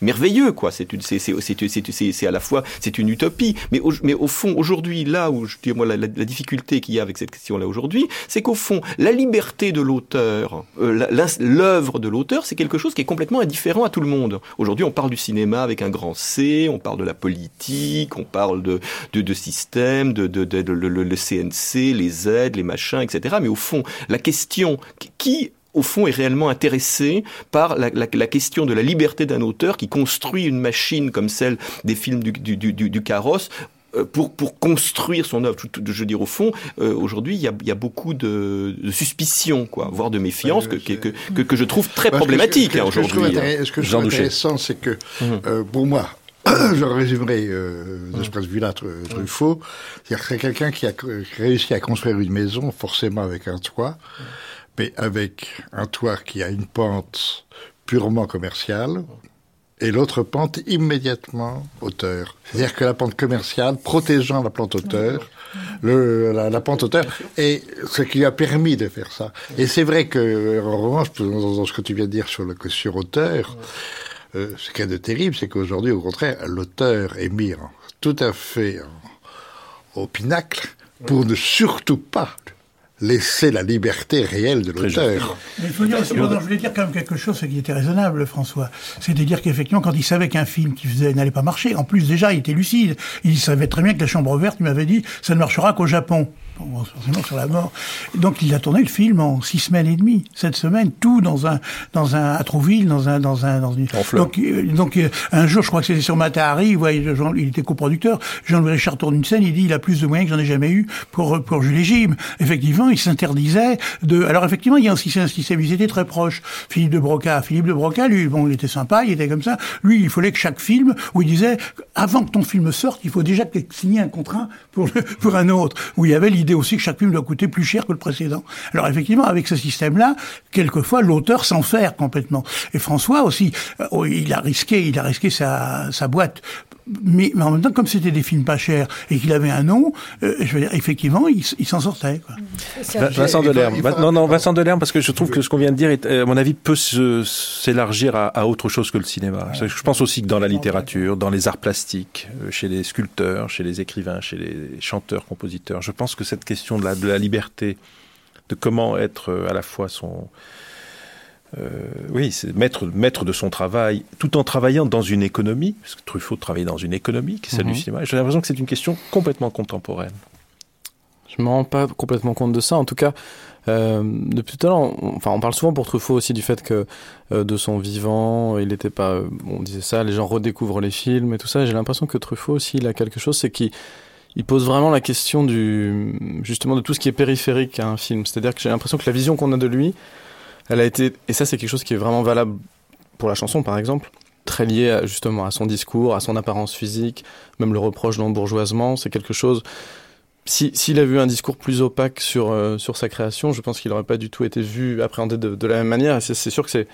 merveilleux quoi. C'est une c'est c'est c'est à la fois c'est une utopie. Mais au, mais au fond aujourd'hui là où je dis moi la, la- difficulté qu'il y a avec cette question là aujourd'hui c'est qu'au fond la liberté de l'auteur euh, l'œuvre de l'auteur c'est quelque chose qui est complètement indifférent à tout le monde. Aujourd'hui on parle du cinéma avec un grand C on parle de la politique on parle de de, de système de, de, de, de- le, le- le CNC les aides les machins etc mais au fond la question qui au fond, est réellement intéressé par la, la- la question de la liberté d'un auteur qui construit une machine comme celle des films du, du, du, du- du carrosse euh, pour, pour construire son œuvre. Je veux dire, au fond, euh, aujourd'hui, il y a, il y a beaucoup de, de suspicion, quoi, voire de méfiance, que, c'est- que, que, que je trouve très problématique ce hein, aujourd'hui. intéress- Ce que je trouve intéressant, c'est que, Mhm. euh, pour moi, je résumerai euh, de ce point de vue-là Tru- Truffaut, c'est-à-dire que c'est quelqu'un qui a réussi à construire une maison, forcément avec un toit, mais avec un toit qui a une pente purement commerciale, et l'autre pente immédiatement auteur. C'est-à-dire que la pente commerciale, protégeant la pente auteur, le, la, pente auteur, et ce qui lui a permis de faire ça. Et c'est vrai que, en revanche, dans, ce que tu viens de dire sur le sur auteur, euh, ce qu'il y a de terrible, c'est qu'aujourd'hui, au contraire, l'auteur est mis tout à fait au pinacle pour ne surtout pas laisser la liberté réelle de l'auteur. Mais il faut dire aussi, pardon, je voulais dire quand même quelque chose, c'est qui était raisonnable, François. C'est-à-dire qu'effectivement, quand il savait qu'un film qu'il faisait n'allait pas marcher, en plus déjà, il était lucide. Il savait très bien que la Chambre verte, il m'avait dit, ça ne marchera qu'au Japon. Bon, forcément sur la mort. Donc il a tourné le film en six semaines et demie, sept semaines, tout dans un, dans un, à Trouville, dans un, dans un, dans une. Donc, euh, donc euh, un jour, je crois que c'était sur Matahari, Jean- il était coproducteur. Jean-Louis Richard tourne une scène, il dit, il a plus de moyens que j'en ai jamais eu pour pour Jules et Jim. Effectivement, il s'interdisait de. Alors effectivement, il y a aussi un système. Ils étaient très proches. Philippe de Broca, Philippe de Broca, lui, bon, il était sympa, il était comme ça. Lui, il fallait que chaque film, où il disait, avant que ton film sorte, il faut déjà que tu signes un contrat pour le, pour un autre. Où il y avait l'idée aussi que chaque film doit coûter plus cher que le précédent. Alors effectivement, avec ce système-là, quelquefois l'auteur s'enferme complètement. Et François aussi, euh, il a risqué, il a risqué sa, sa boîte. Mais, mais en même temps, comme c'était des films pas chers et qu'il avait un nom, euh, je veux dire, effectivement, il, s'en sortait. Quoi. Va- Vincent Delerme. Non, non, Vincent Delerme, parce que je trouve que ce qu'on vient de dire, est, à mon avis, peut s'élargir à, à autre chose que le cinéma. Je pense aussi que dans la littérature, dans les arts plastiques, euh, chez les sculpteurs, chez les écrivains, chez les chanteurs, compositeurs, je pense que cette question de la, de la liberté, de comment être euh, à la fois son... euh, oui, c'est maître, maître de son travail, tout en travaillant dans une économie, parce que Truffaut travaillait dans une économie, qui est celle Mhm. du cinéma. J'ai l'impression que c'est une question complètement contemporaine. Je me rends pas complètement compte de ça. En tout cas, euh, depuis tout à l'heure, on, enfin, on parle souvent pour Truffaut aussi du fait que euh, de son vivant, il n'était pas. euh, on disait ça, les gens redécouvrent les films et tout ça. J'ai l'impression que Truffaut aussi, il a quelque chose, c'est qu'il il pose vraiment la question du justement de tout ce qui est périphérique à un film. C'est-à-dire que j'ai l'impression que la vision qu'on a de lui, elle a été et ça c'est quelque chose qui est vraiment valable pour la chanson par exemple, très lié à, justement à son discours, à son apparence physique, même le reproche d'embourgeoisement, c'est quelque chose si s'il a vu un discours plus opaque sur euh, sur sa création, je pense qu'il n'aurait pas du tout été vu appréhendé de, la même manière. Et c'est sûr que c'est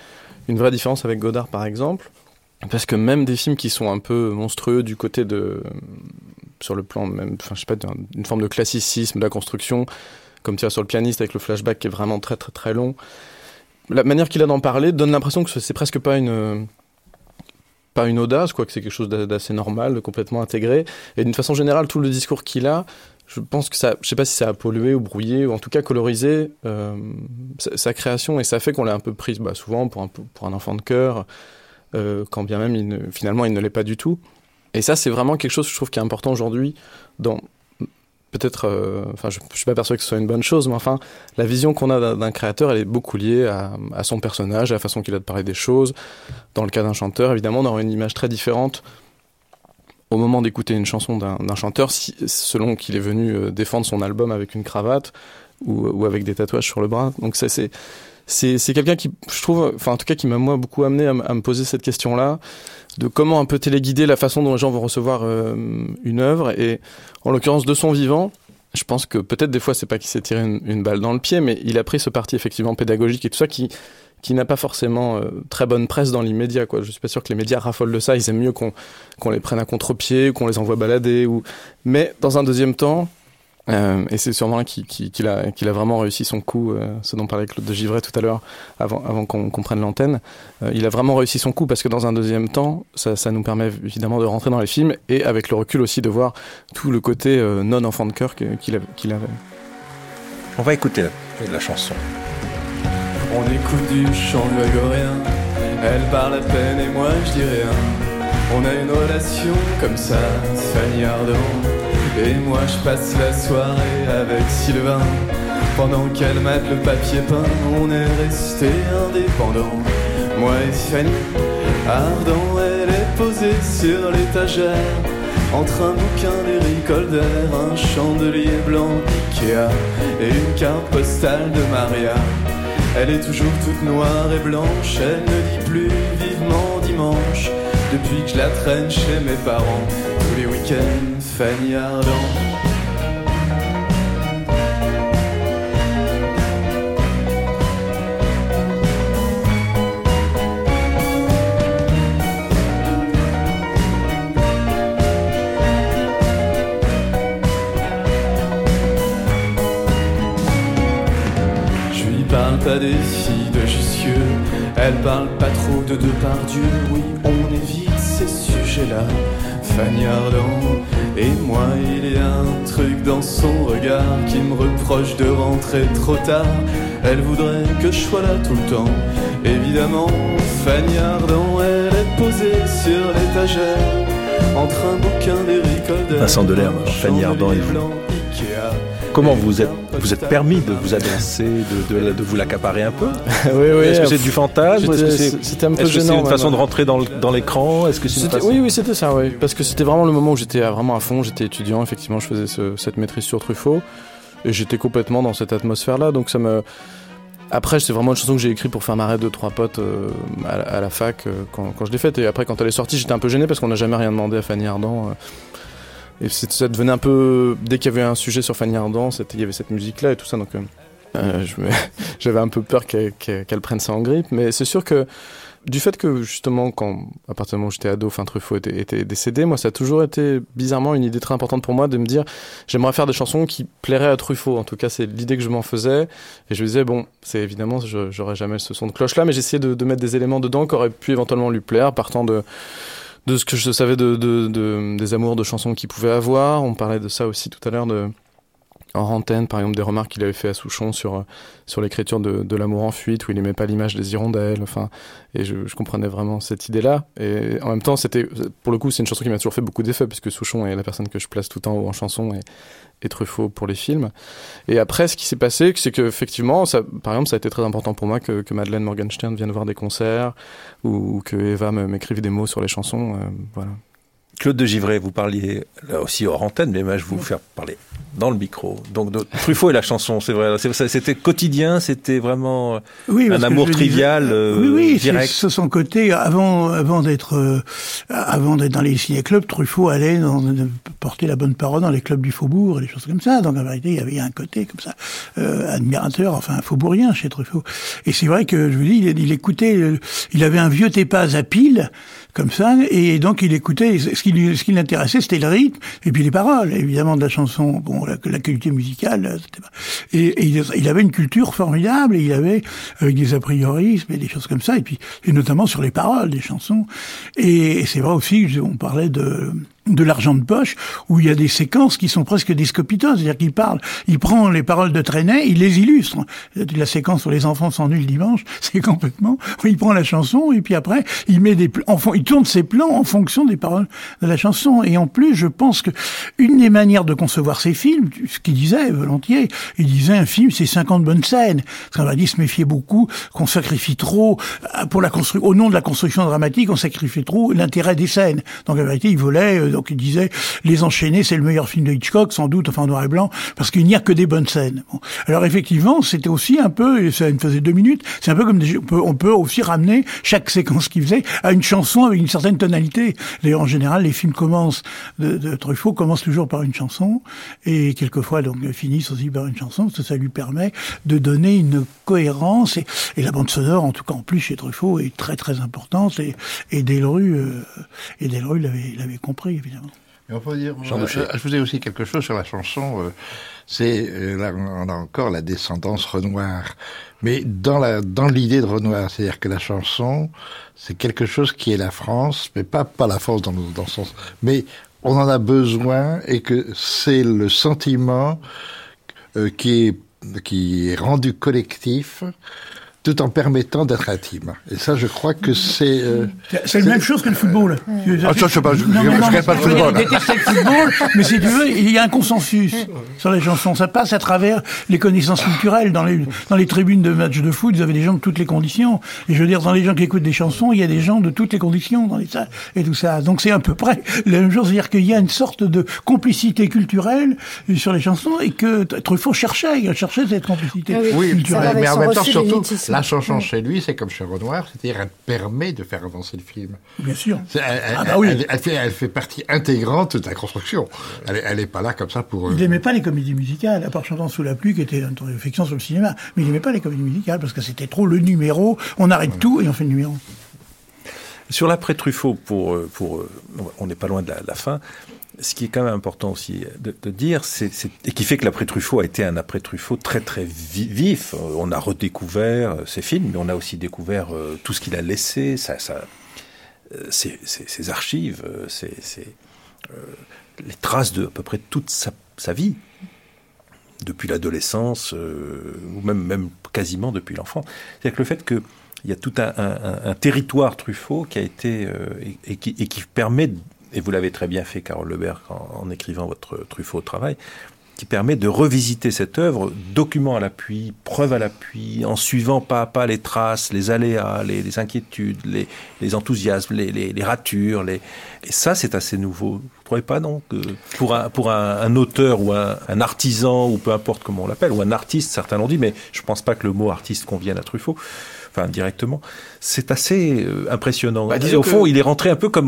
une vraie différence avec Godard, par exemple, parce que même des films qui sont un peu monstrueux du côté de sur le plan même, enfin je sais pas, d'un- d'une forme de classicisme de la construction, comme tiens sur le pianiste avec le flashback qui est vraiment très très très long. La manière qu'il a d'en parler donne l'impression que c'est presque pas une pas une audace, quoi, que c'est quelque chose d'a- d'assez normal, de complètement intégré. Et d'une façon générale, tout le discours qu'il a, je pense que ça, je sais pas si ça a pollué ou brouillé, ou en tout cas colorisé euh, sa, création, et ça fait qu'on l'a un peu prise bah, souvent pour un, pour un enfant de cœur, euh, quand bien même finalement il ne l'est pas du tout. Et ça, c'est vraiment quelque chose, je trouve, qui est important aujourd'hui dans peut-être, euh, enfin, je, je suis pas persuadé que ce soit une bonne chose, mais enfin, la vision qu'on a d'un créateur, elle est beaucoup liée à, son personnage, à la façon qu'il a de parler des choses. Dans le cas d'un chanteur, évidemment, on aura une image très différente au moment d'écouter une chanson d'un chanteur, selon qu'il est venu euh, défendre son album avec une cravate ou, avec des tatouages sur le bras. Donc ça, c'est c'est quelqu'un qui, je trouve, enfin en tout cas, qui m'a moi beaucoup amené à, à me poser cette question-là de comment un peu téléguider la façon dont les gens vont recevoir euh, une œuvre et en l'occurrence de son vivant. Je pense que peut-être des fois c'est pas qu'il s'est tiré une, une, balle dans le pied, mais il a pris ce parti effectivement pédagogique et tout ça qui qui n'a pas forcément euh, très bonne presse dans l'immédiat. Quoi. Je suis pas sûr que les médias raffolent de ça. Ils aiment mieux qu'on qu'on les prenne à contre-pied, qu'on les envoie balader. Ou... Mais dans un deuxième temps, euh, et c'est sûrement là qu'il qui, qui a, qu a, vraiment réussi son coup, euh, ce dont parlait Claude de Givray tout à l'heure, avant, avant qu'on qu prenne l'antenne. Euh, il a vraiment réussi son coup parce que dans un deuxième temps, ça, ça, nous permet évidemment de rentrer dans les films et avec le recul aussi de voir tout le côté euh, non enfant de cœur qu'il qu avait. On va écouter la, la chanson. On écoute du chant grégorien, elle parle à peine et moi je dis rien. On a une relation comme ça, Fanny. Et moi je passe la soirée avec Sylvain. Pendant qu'elle mate le papier peint On est resté indépendants Moi et Fanny Ardent Elle est posée sur l'étagère. Entre un bouquin d'Eric Holder Un chandelier blanc Ikea Et une carte postale de Maria. Elle est toujours toute noire et blanche Elle ne dit plus vivement dimanche. Depuis que je la traîne chez mes parents Tous les week-ends Fanny Ardant. Je lui parle pas des filles de Jussieu, elle parle pas trop de Depardieu, oui, on évite ces sujets-là. Fanny Ardant et moi il y a un truc dans son regard qui me reproche de rentrer trop tard. Elle voudrait que je sois là tout le temps. Évidemment Fanny Ardant elle est posée sur l'étagère Entre un bouquin d'Eric Holder Vincent Delerme, Fanny Ardant et vous. Comment vous êtes, vous êtes permis de vous adresser, de, de, de vous l'accaparer un peu Oui, oui. Est-ce que c'est du fantasme C'était un peu Est-ce que c'est une façon même. de rentrer dans, l'écran Est-ce que c'est façon... Oui, oui, c'était ça, oui. Parce que c'était vraiment le moment où j'étais vraiment à fond. J'étais étudiant, effectivement, je faisais ce, cette maîtrise sur Truffaut. Et j'étais complètement dans cette atmosphère-là. Donc ça me. Après, c'est vraiment une chanson que j'ai écrite pour faire marrer deux, trois potes euh, à, la, à, la fac euh, quand, quand, je l'ai faite. Et après, quand elle est sortie, j'étais un peu gêné parce qu'on n'a jamais rien demandé à Fanny Ardant. Euh, et ça devenait un peu dès qu'il y avait un sujet sur Fanny Ardant il y avait cette musique là et tout ça donc euh, j'avais un peu peur qu'elle qu qu prenne ça en grippe. Mais c'est sûr que du fait que justement quand à partir du moment où j'étais ado fin Truffaut était, était décédé moi ça a toujours été bizarrement une idée très importante pour moi de me dire j'aimerais faire des chansons qui plairaient à Truffaut. En tout cas c'est l'idée que je m'en faisais. Et je me disais bon c'est évidemment j'aurais jamais ce son de cloche là mais j'essayais de, de mettre des éléments dedans qui auraient pu éventuellement lui plaire partant de de ce que je savais de, de, de des amours de chansons qu'il pouvait avoir. On parlait de ça aussi tout à l'heure de en antenne, par exemple, des remarques qu'il avait fait à Souchon sur sur l'écriture de, de l'amour en fuite, où il aimait pas l'image des hirondelles. Enfin, et je, je comprenais vraiment cette idée-là. Et en même temps, c'était pour le coup, c'est une chanson qui m'a toujours fait beaucoup d'effet, puisque Souchon est la personne que je place tout en haut en chanson et, et Truffaut pour les films. Et après, ce qui s'est passé, c'est que effectivement, ça, par exemple, ça a été très important pour moi que, que Madeleine Morgenstern vienne voir des concerts ou, ou que Eva m'écrive des mots sur les chansons. Euh, voilà. Claude de Givray, vous parliez là aussi hors antenne, mais moi je vais vous faire parler dans le micro. Donc de, Truffaut et la chanson, c'est vrai, c'était quotidien, c'était vraiment oui, un amour trivial, euh, oui, oui, direct. C'est son côté avant, avant d'être, euh, avant d'être dans les ciné-clubs, Truffaut allait dans, porter la bonne parole dans les clubs du Faubourg et des choses comme ça. Donc en vérité, il y avait un côté comme ça, euh, admirateur, enfin faubourien chez Truffaut. Et c'est vrai que je vous dis, il, il écoutait, il avait un vieux tépaz à pile comme ça, et donc il écoutait. Ce qui, ce qui l'intéressait, c'était le rythme et puis les paroles, évidemment de la chanson. Bon, la, qualité musicale, c'était pas. Et, il, avait une culture formidable. Et il avait avec des a priorismes et des choses comme ça, et puis et notamment sur les paroles des chansons. Et, et c'est vrai aussi, on parlait de de l'argent de poche où il y a des séquences qui sont presque des c'est-à-dire qu'il parle, il prend les paroles de Trenet, il les illustre. La séquence où les enfants s'ennuient le dimanche, c'est complètement, il prend la chanson et puis après il met des, enfin, il tourne ses plans en fonction des paroles de la chanson. Et en plus, je pense que une des manières de concevoir ces films, ce qu'il disait volontiers, il disait un film c'est 50 bonnes scènes. Ça va dire se méfier beaucoup, qu'on sacrifie trop euh, pour la construction, au nom de la construction dramatique, on sacrifie trop l'intérêt des scènes. Donc en vérité, il voulait euh, donc il disait Les Enchaînés, c'est le meilleur film de Hitchcock, sans doute, enfin en noir et blanc, parce qu'il n'y a que des bonnes scènes. Alors effectivement, c'était aussi un peu, et ça me faisait deux minutes, c'est un peu comme des, on, peut, on peut aussi ramener chaque séquence qu'il faisait à une chanson avec une certaine tonalité. D'ailleurs, en général, les films commencent de, de Truffaut commencent toujours par une chanson et quelquefois donc finissent aussi par une chanson, parce que ça lui permet de donner une cohérence et, et la bande sonore, en tout cas en plus chez Truffaut, est très très importante et, et Delru euh, et Delru l'avait compris évidemment. on peut dire, ajouter aussi quelque chose sur la chanson. Euh, c'est euh, là on a encore la descendance Renoir, mais dans la dans l'idée de Renoir, c'est-à-dire que la chanson c'est quelque chose qui est la France, mais pas pas la France dans dans ce sens, mais on en a besoin et que c'est le sentiment euh, qui est qui est rendu collectif tout en permettant d'être intime. Et ça, je crois que c'est... Euh, c'est la même chose que le football. Ah, ça, je sais pas, je ne pas le football. Je le football, mais si tu veux, il y a un consensus sur les chansons. Ça passe à travers les connaissances culturelles. Dans les, dans les tribunes de matchs de foot, vous avez des gens de toutes les conditions. Et je veux dire, dans les gens qui écoutent des chansons, il y a des gens de toutes les conditions dans les salles et tout ça. Donc c'est à peu près la même chose. C'est-à-dire qu'il y a une sorte de complicité culturelle sur les chansons et que Truffaut cherchait, il cherchait cette complicité ah oui, culturelle. Mais en même temps, surtout, la chanson chez lui, c'est comme chez Renoir, c'est-à-dire elle permet de faire avancer le film. Bien sûr. Elle, ah bah oui. elle, fait, elle fait partie intégrante de la construction. Elle n'est pas là comme ça pour... Il n'aimait pas les comédies musicales, à part Chantant sous la pluie, qui était une réflexion sur le cinéma. Mais il n'aimait pas les comédies musicales parce que c'était trop le numéro, on arrête tout et on fait le numéro. Sur l'après Truffaut, pour, pour, on n'est pas loin de la, la fin, ce qui est quand même important aussi de, dire, et qui fait que l'après-Truffaut a été un après-Truffaut très très vif. On a redécouvert euh, ses films, mais on a aussi découvert euh, tout ce qu'il a laissé, euh, ses, archives, les traces de à peu près toute sa, vie, depuis l'adolescence, ou même, même quasiment depuis l'enfant. C'est-à-dire que le fait que il y a tout un, territoire Truffaut qui a été et, qui, permet et vous l'avez très bien fait, Carole Lebert, en, en, écrivant votre Truffaut au travail, qui permet de revisiter cette œuvre, document à l'appui, preuve à l'appui, en suivant pas à pas les traces, les aléas, les, les inquiétudes, les, enthousiasmes, les, ratures. Les... Et ça, c'est assez nouveau. Vous trouvez pas, non que Pour, un, pour un, auteur ou un, artisan, ou peu importe comment on l'appelle, ou un artiste, certains l'ont dit, mais je pense pas que le mot artiste convienne à Truffaut enfin directement, c'est assez euh, impressionnant. Bah, au fond, que... il est rentré un peu comme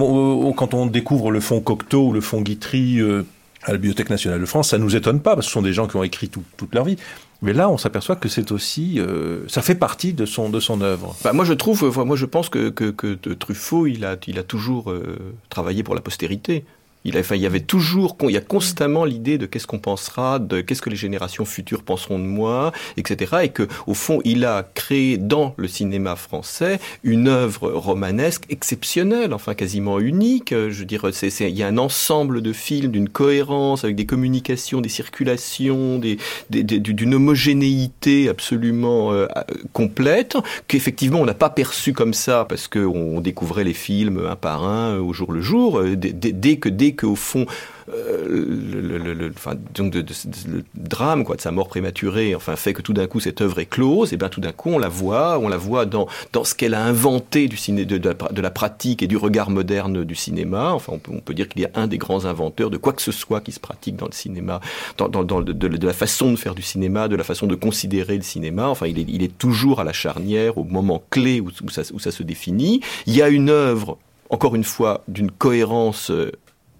quand on découvre le fonds Cocteau ou le fonds Guitry euh, à la Bibliothèque nationale de France, ça nous étonne pas parce que ce sont des gens qui ont écrit tout, toute leur vie. Mais là, on s'aperçoit que c'est aussi, euh, ça fait partie de son de son œuvre. Bah, moi, je trouve, moi, je pense que, que, que Truffaut, il a, il a toujours euh, travaillé pour la postérité. Il, a, enfin, il y avait toujours, il y a constamment l'idée de qu'est-ce qu'on pensera, de qu'est-ce que les générations futures penseront de moi, etc. Et que, au fond, il a créé dans le cinéma français une œuvre romanesque exceptionnelle, enfin quasiment unique. Je veux dire, c'est, il y a un ensemble de films d'une cohérence avec des communications, des circulations, des, des, d'une homogénéité absolument euh, complète qu'effectivement on n'a pas perçu comme ça parce que on découvrait les films un par un au jour le jour. Dès, dès que dès qu'au fond, euh, le, donc le drame de sa mort prématurée enfin, fait que tout d'un coup cette œuvre est close, et bien tout d'un coup on la voit, on la voit dans, dans ce qu'elle a inventé du ciné, de, la, pratique et du regard moderne du cinéma. Enfin, on peut, dire qu'il y a un des grands inventeurs de quoi que ce soit qui se pratique dans le cinéma, de, la façon de faire du cinéma, de la façon de considérer le cinéma. Enfin, il est, toujours à la charnière, au moment clé où, où, ça, où ça se définit. Il y a une œuvre encore une fois, d'une cohérence euh,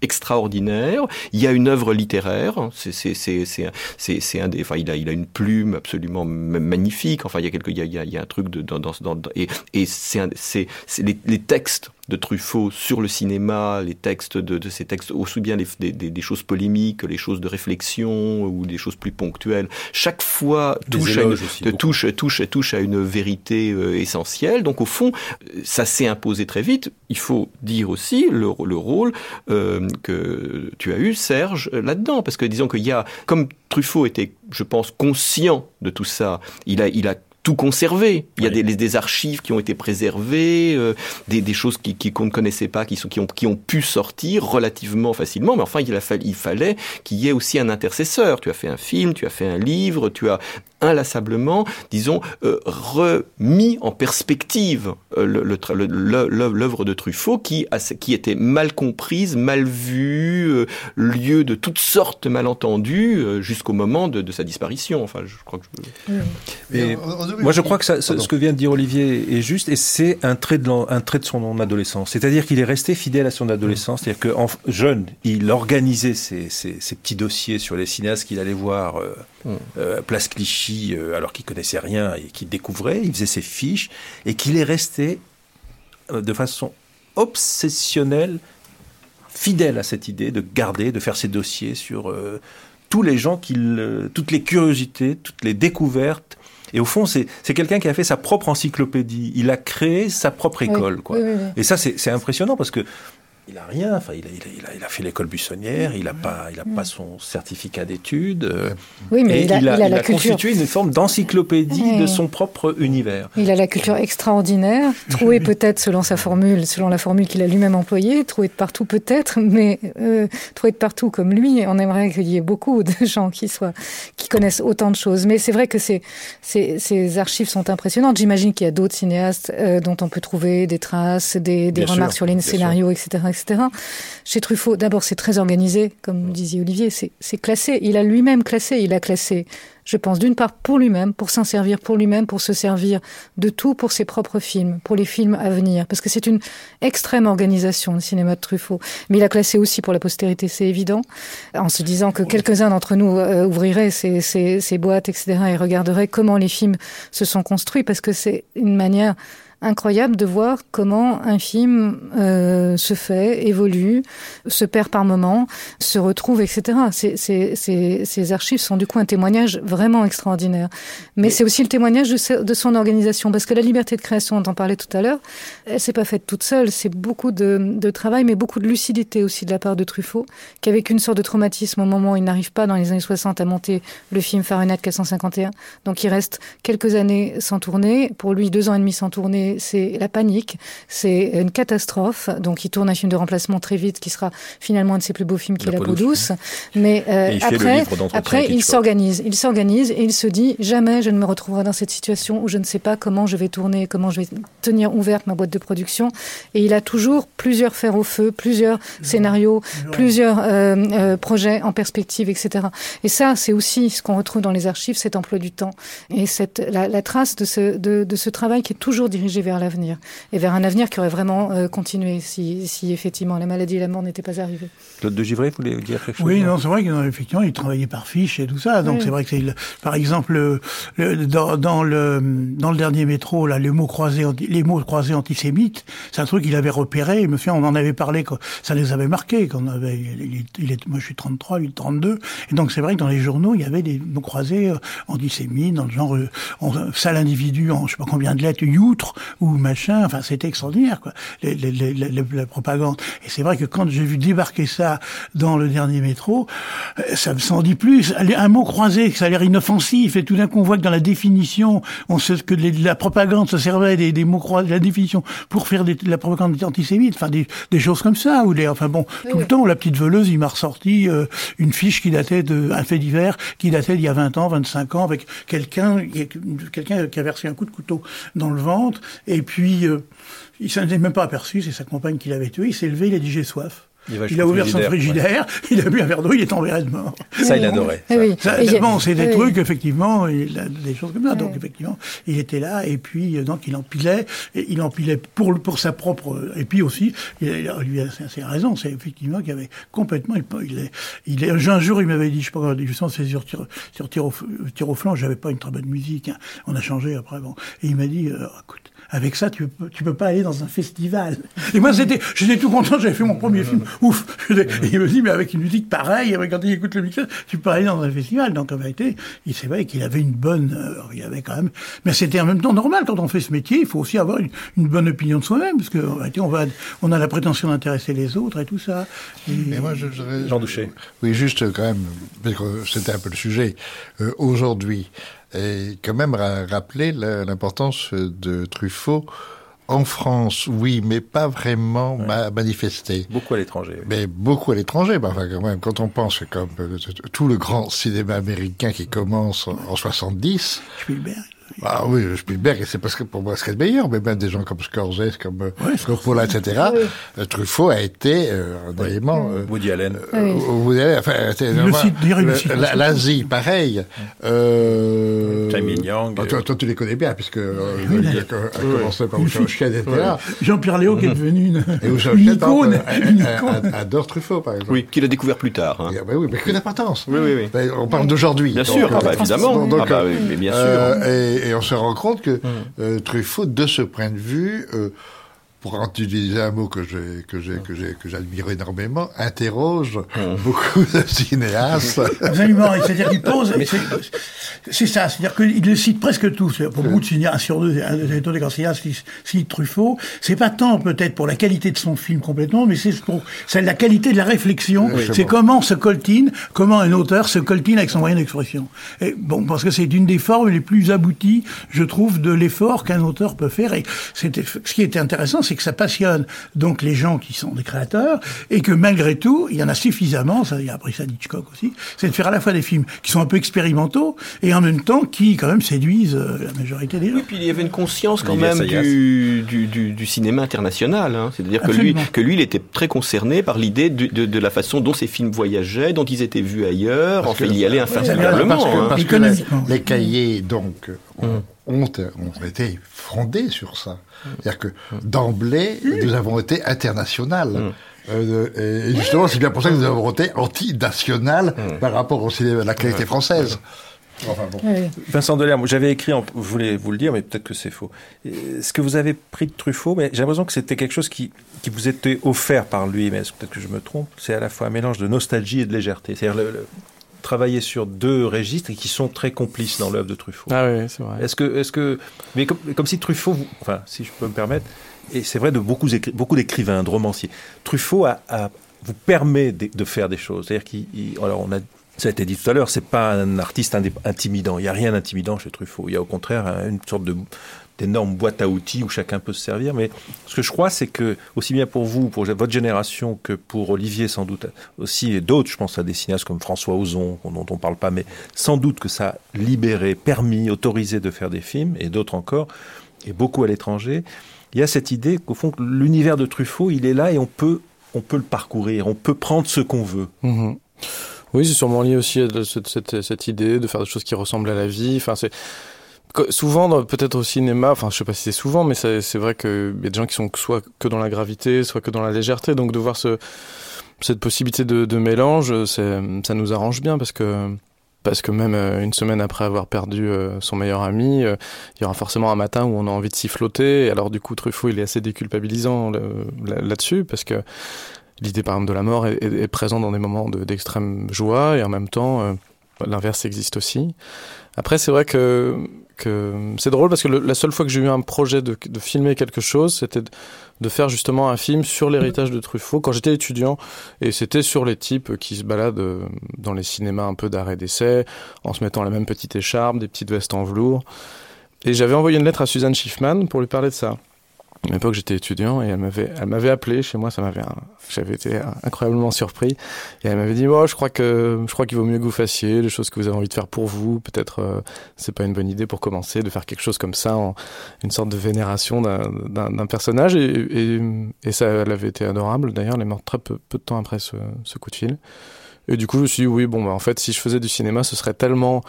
extraordinaire. Il y a une œuvre littéraire. C'est c'est un des. Enfin, il a il a une plume absolument magnifique. Enfin, il y a quelque il y a, il y a un truc de dans dans, dans et et c'est c'est les, les textes de Truffaut sur le cinéma, les textes de, de ces textes, aussi bien les, des, des, choses polémiques que les choses de réflexion ou des choses plus ponctuelles, chaque fois touche à, une, touche, touche, touche à une vérité euh, essentielle. Donc au fond, ça s'est imposé très vite. Il faut dire aussi le, le rôle euh, que tu as eu, Serge, là-dedans, parce que disons qu'il y a, comme Truffaut était, je pense, conscient de tout ça, il a, il a tout conservé. Il y a des, des, archives qui ont été préservées, euh, des, des, choses qui, qui, qu'on ne connaissait pas, qui, sont, qui, ont, qui ont pu sortir relativement facilement. Mais enfin, il, a fallu, il fallait qu'il y ait aussi un intercesseur. Tu as fait un film, tu as fait un livre, tu as inlassablement, disons, euh, remis en perspective l'œuvre de Truffaut qui, était mal comprise, mal vue, euh, lieu de toutes sortes de malentendus euh, jusqu'au moment de, de, sa disparition. Enfin, je crois que je... Mais, moi, je crois que ça, ce, ce, que vient de dire Olivier est juste, et c'est un trait de un trait de son adolescence. C'est-à-dire qu'il est resté fidèle à son adolescence. C'est-à-dire que en, jeune, il organisait ses, ses, ses, petits dossiers sur les cinéastes qu'il allait voir. Euh, euh, place Clichy, euh, alors qu'il connaissait rien et qu'il découvrait, il faisait ses fiches, et qu'il est resté euh, de façon obsessionnelle, fidèle à cette idée de garder, de faire ses dossiers sur euh, tous les gens qu'il, toutes les curiosités, toutes les découvertes. Et au fond, c'est quelqu'un qui a fait sa propre encyclopédie. Il a créé sa propre école. Oui, quoi. oui, oui, et ça, c'est impressionnant parce que il a rien. Enfin, il a, il a, il a fait l'école buissonnière. Il a pas, il a pas son certificat d'études. Euh, oui, mais il a, il a, il a la constitué une forme d'encyclopédie Oui. de son propre univers. Il a la culture extraordinaire, trouée peut-être selon sa formule, selon la formule qu'il a lui-même employée, trouée de partout peut-être, mais euh, trouée de partout comme lui. On aimerait qu'il y ait beaucoup de gens qui soient, qui connaissent autant de choses. Mais c'est vrai que ces, ces, ces archives sont impressionnantes. J'imagine qu'il y a d'autres cinéastes euh, dont on peut trouver des traces, des, remarques sûr, sur les scénarios, etc., etc. Chez Truffaut, d'abord, c'est très organisé, comme disait Olivier, c'est classé. Il a lui-même classé, il a classé, je pense, d'une part pour lui-même, pour s'en servir pour lui-même, pour se servir de tout pour ses propres films, pour les films à venir, parce que c'est une extrême organisation, le cinéma de Truffaut. Mais il a classé aussi pour la postérité, c'est évident, en se disant que quelques-uns d'entre nous euh, ouvriraient ces boîtes, etc., et regarderaient comment les films se sont construits, parce que c'est une manière incroyable de voir comment un film euh, se fait, évolue, se perd par moment, se retrouve, etc. Ces, ces, ces, ces archives sont du coup un témoignage vraiment extraordinaire. Mais c'est aussi le témoignage de, de, son organisation, parce que la liberté de création, on parlait tout à l'heure, elle s'est pas faite toute seule. C'est beaucoup de, de, travail, mais beaucoup de lucidité aussi de la part de Truffaut, qui a vécu une sorte de traumatisme au moment où il n'arrive pas dans les années 60 à monter le film Fahrenheit 451. Donc il reste quelques années sans tourner. Pour lui, deux ans et demi sans tourner c'est la panique, c'est une catastrophe. Donc il tourne un film de remplacement très vite qui sera finalement un de ses plus beaux films qui est La, peau douce. Mais euh, après, après il s'organise, il s'organise et il se dit jamais je ne me retrouverai dans cette situation où je ne sais pas comment je vais tourner, comment je vais tenir ouverte ma boîte de production. Et il a toujours plusieurs fers au feu, plusieurs scénarios, plusieurs euh, euh, projets en perspective, etc. Et ça, c'est aussi ce qu'on retrouve dans les archives, cet emploi du temps et cette la, la trace de ce de, de ce travail qui est toujours dirigé vers l'avenir et vers un avenir qui aurait vraiment euh, continué si, si effectivement la maladie et la mort n'étaient pas arrivées. Claude de Givray, vous voulez dire quelque chose Oui, non, c'est vrai qu'effectivement, il travaillait par fiche et tout ça. Donc oui. c'est vrai que c'est, par exemple, le, le, dans, dans, le dans le dernier métro, là, les mots croisés, les mots croisés antisémites, c'est un truc qu'il avait repéré. Je me souviens, on en avait parlé, quand, ça les avait marqués. Quand on avait, il, il est, moi, je suis 33, lui 32, et donc c'est vrai que dans les journaux, il y avait des mots croisés euh, antisémites, dans le genre euh, on, sale individu, en je sais pas combien de lettres, youtre ou machin. Enfin, c'était extraordinaire, quoi, les, les, les, la propagande. Et c'est vrai que quand j'ai vu débarquer ça dans le dernier métro, euh, ça me s'en dit plus. Un mot croisé, ça a l'air inoffensif, et tout d'un coup, on voit que dans la définition, on sait que la propagande se servait des, des mots croisés, la définition pour faire des, de la propagande antisémite, enfin des, des choses comme ça. Ou les, enfin bon, oui, tout oui. le temps, la petite veleuse, il m'a ressorti euh, une fiche qui datait de un fait divers, qui datait d'il y a 20 ans, 25 ans, avec quelqu'un, quelqu'un qui a versé un coup de couteau dans le ventre, et puis euh, il s'en est même pas aperçu, c'est sa compagne qui l'avait tué. Il s'est levé, il a dit j'ai soif. Il, il a ouvert son frigidaire, ouais. il a bu un verre d'eau, il est tombé de mort. Ça, il adorait. Ça. Oui. Ça, bon, c'est des oui. trucs, effectivement, il a des choses comme ça. Oui. Donc, effectivement, il était là, et puis, donc, il empilait, et il empilait pour, pour sa propre, et puis aussi, il a, lui a, c'est raison, c'est effectivement qu'il avait complètement, il, il, il, un jour, il m'avait dit, je sais pas, sens, c'est sur, sur, sur tir, au, tir au flanc, j'avais pas une très bonne musique, hein. on a changé après, bon. Et il m'a dit, euh, écoute, Avec ça, tu peux, tu peux pas aller dans un festival. Et moi, c'était, j'étais tout content, j'avais fait mon premier film. Ouf! Et il me dit, mais avec une musique pareille, avec, quand il écoute le mixage, tu peux aller dans un festival. Donc, en vérité, il c'est vrai qu'il avait une bonne, euh, il avait quand même, mais c'était en même temps normal quand on fait ce métier, il faut aussi avoir une, une bonne opinion de soi-même, parce que, en vérité, on va, on a la prétention d'intéresser les autres et tout ça. Et- Mais moi, je, je- Jean Douché. Oui, juste quand même, parce que c'était un peu le sujet, euh, aujourd'hui, et quand même ra- rappeler l'importance de Truffaut en France, oui, mais pas vraiment ma- manifesté. Beaucoup à l'étranger. Mais beaucoup à l'étranger, bah, enfin, quand même, quand on pense comme euh, tout le grand cinéma américain qui commence en, en 70, Spielberg. Ah oui, Spielberg, et c'est parce que pour moi, ce qui est le meilleur, mais même des gens comme Scorsese, comme euh, Coppola, etc., euh, Truffaut a été euh, un élément... euh, Woody Allen. euh, enfin, c'est le- cite la- aussi. L'Asie, pareil. Euh, Young. bah, toi, toi, tu les connais bien, puisque euh, il a a commencé par Ouchauchken, etc. Jean-Pierre Léo qui est devenu une, Et une icône. adore Truffaut, par exemple. Oui, qu'il a découvert plus tard. hein. Et, bah oui, mais que d'importance. Oui, oui, oui. Ben, On parle d'aujourd'hui. Bien sûr, ah euh, bah, évidemment. donc, ah bah, euh, oui, mais bien sûr. Et, et on se rend compte que euh, Truffaut, de ce point de vue, euh, pour utiliser un mot que j'ai que j'ai que j'ai que j'admire énormément, interroge beaucoup de cinéastes. Absolument, c'est-à-dire qu'il pose, c'est- ça, c'est-à-dire qu'il le cite presque tous. Pour beaucoup de cinéastes, sur deux, un des grands cinéastes qui citent Truffaut, c'est pas tant peut-être pour la qualité de son film complètement, mais c'est pour la qualité de la réflexion. c'est comment se coltine, comment un auteur se coltine avec son moyen d'expression. Et bon, parce que c'est une des formes les plus abouties, je trouve, de l'effort qu'un auteur peut faire. Et c'était, ce qui était intéressant, c'est que ça passionne donc les gens qui sont des créateurs, et que malgré tout, il y en a suffisamment, ça, il a appris ça d'Hitchcock aussi, c'est de faire à la fois des films qui sont un peu expérimentaux, et en même temps qui, quand même, séduisent euh, la majorité des gens. Oui, puis il y avait une conscience quand Olivier même du, du, du, du cinéma international. Hein. C'est-à-dire que lui, que lui, il était très concerné par l'idée de, de, de la façon dont ces films voyageaient, dont ils étaient vus ailleurs. Parce enfin, que- il y allait infatigablement. parce que, hein. parce que les, les cahiers, donc, ont, ont, ont été fondés sur ça. C'est-à-dire que d'emblée, nous avons été international. Euh, et justement, c'est bien pour ça que nous avons été anti-national par rapport au cinéma, à la qualité française. Enfin bon. Oui. Vincent Delerme, j'avais écrit, en- vous voulez vous le dire, mais peut-être que c'est faux. Euh, Ce que vous avez pris de Truffaut, mais j'ai l'impression que c'était quelque chose qui, qui vous était offert par lui, mais est-ce que peut-être que je me trompe, c'est à la fois un mélange de nostalgie et de légèreté. C'est-à-dire le, le- travailler sur deux registres et qui sont très complices dans l'œuvre de Truffaut. Ah oui, c'est vrai. Est-ce que, est-ce que, mais comme, comme si Truffaut, vous- enfin, si je peux me permettre, et c'est vrai de beaucoup, écri- beaucoup d'écrivains, de romanciers, Truffaut a, a- vous permet de, de faire des choses. C'est-à-dire qu'il, il- alors on a, ça a été dit tout à l'heure, c'est pas un artiste intimidant. Il n'y a rien d'intimidant chez Truffaut. Il y a au contraire un- une sorte de d'énorme boîte à outils où chacun peut se servir. Mais ce que je crois, c'est que aussi bien pour vous, pour votre génération, que pour Olivier sans doute aussi et d'autres, je pense à des cinéastes comme François Ozon, dont on parle pas, mais sans doute que ça a libéré, permis, autorisé de faire des films et d'autres encore, et beaucoup à l'étranger. Il y a cette idée qu'au fond, l'univers de Truffaut, il est là et on peut, on peut le parcourir, on peut prendre ce qu'on veut. Mhm. Oui, c'est sûrement lié aussi à cette, cette, idée de faire des choses qui ressemblent à la vie. Enfin, c'est souvent, peut-être au cinéma, enfin, je sais pas si c'est souvent, mais c'est vrai qu'il y a des gens qui sont soit que dans la gravité, soit que dans la légèreté. Donc, de voir ce, cette possibilité de, mélange, ça nous arrange bien parce que parce que même euh, une semaine après avoir perdu euh, son meilleur ami, euh, il y aura forcément un matin où on a envie de s'y flotter. Et alors du coup, Truffaut, il est assez déculpabilisant là-dessus parce que l'idée par exemple de la mort est, présente dans des moments de- d'extrême joie et en même temps l'inverse existe aussi. Après, c'est vrai que c'est drôle parce que le- la seule fois que j'ai eu un projet de, de filmer quelque chose, c'était de, de faire justement un film sur l'héritage de Truffaut quand j'étais étudiant et c'était sur les types qui se baladent euh, dans les cinémas un peu d'arrêt d'essai en se mettant la même petite écharpe, des petites vestes en velours. Et j'avais envoyé une lettre à Suzanne Schiffman pour lui parler de ça. À l'époque, j'étais étudiant et elle m'avait, appelé chez moi. Ça m'avait, j'avais été incroyablement surpris. Et elle m'avait dit, oh, je crois que, je crois qu'il vaut mieux que vous fassiez les choses que vous avez envie de faire pour vous. Peut-être, euh, c'est pas une bonne idée pour commencer de faire quelque chose comme ça, une sorte de vénération d'un, personnage. Et, ça, elle avait été adorable. D'ailleurs, elle est morte très peu, de temps après ce, coup de fil. Et du coup, je me suis dit, oui, bon, bah, en fait, si je faisais du cinéma, ce serait tellement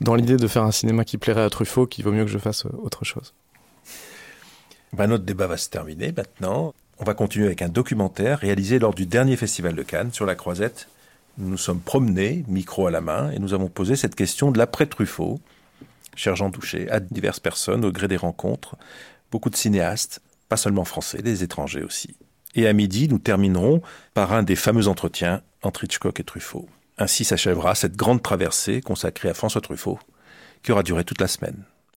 dans l'idée de faire un cinéma qui plairait à Truffaut qu'il vaut mieux que je fasse autre chose. Ben, notre débat va se terminer maintenant. On va continuer avec un documentaire réalisé lors du dernier festival de Cannes sur la Croisette. Nous nous sommes promenés, micro à la main, et nous avons posé cette question de l'après-Truffaut, cher Jean Douché, à diverses personnes au gré des rencontres. beaucoup de cinéastes, pas seulement français, des étrangers aussi. Et à midi, nous terminerons par un des fameux entretiens entre Hitchcock et Truffaut. Ainsi s'achèvera cette grande traversée consacrée à François Truffaut, qui aura duré toute la semaine.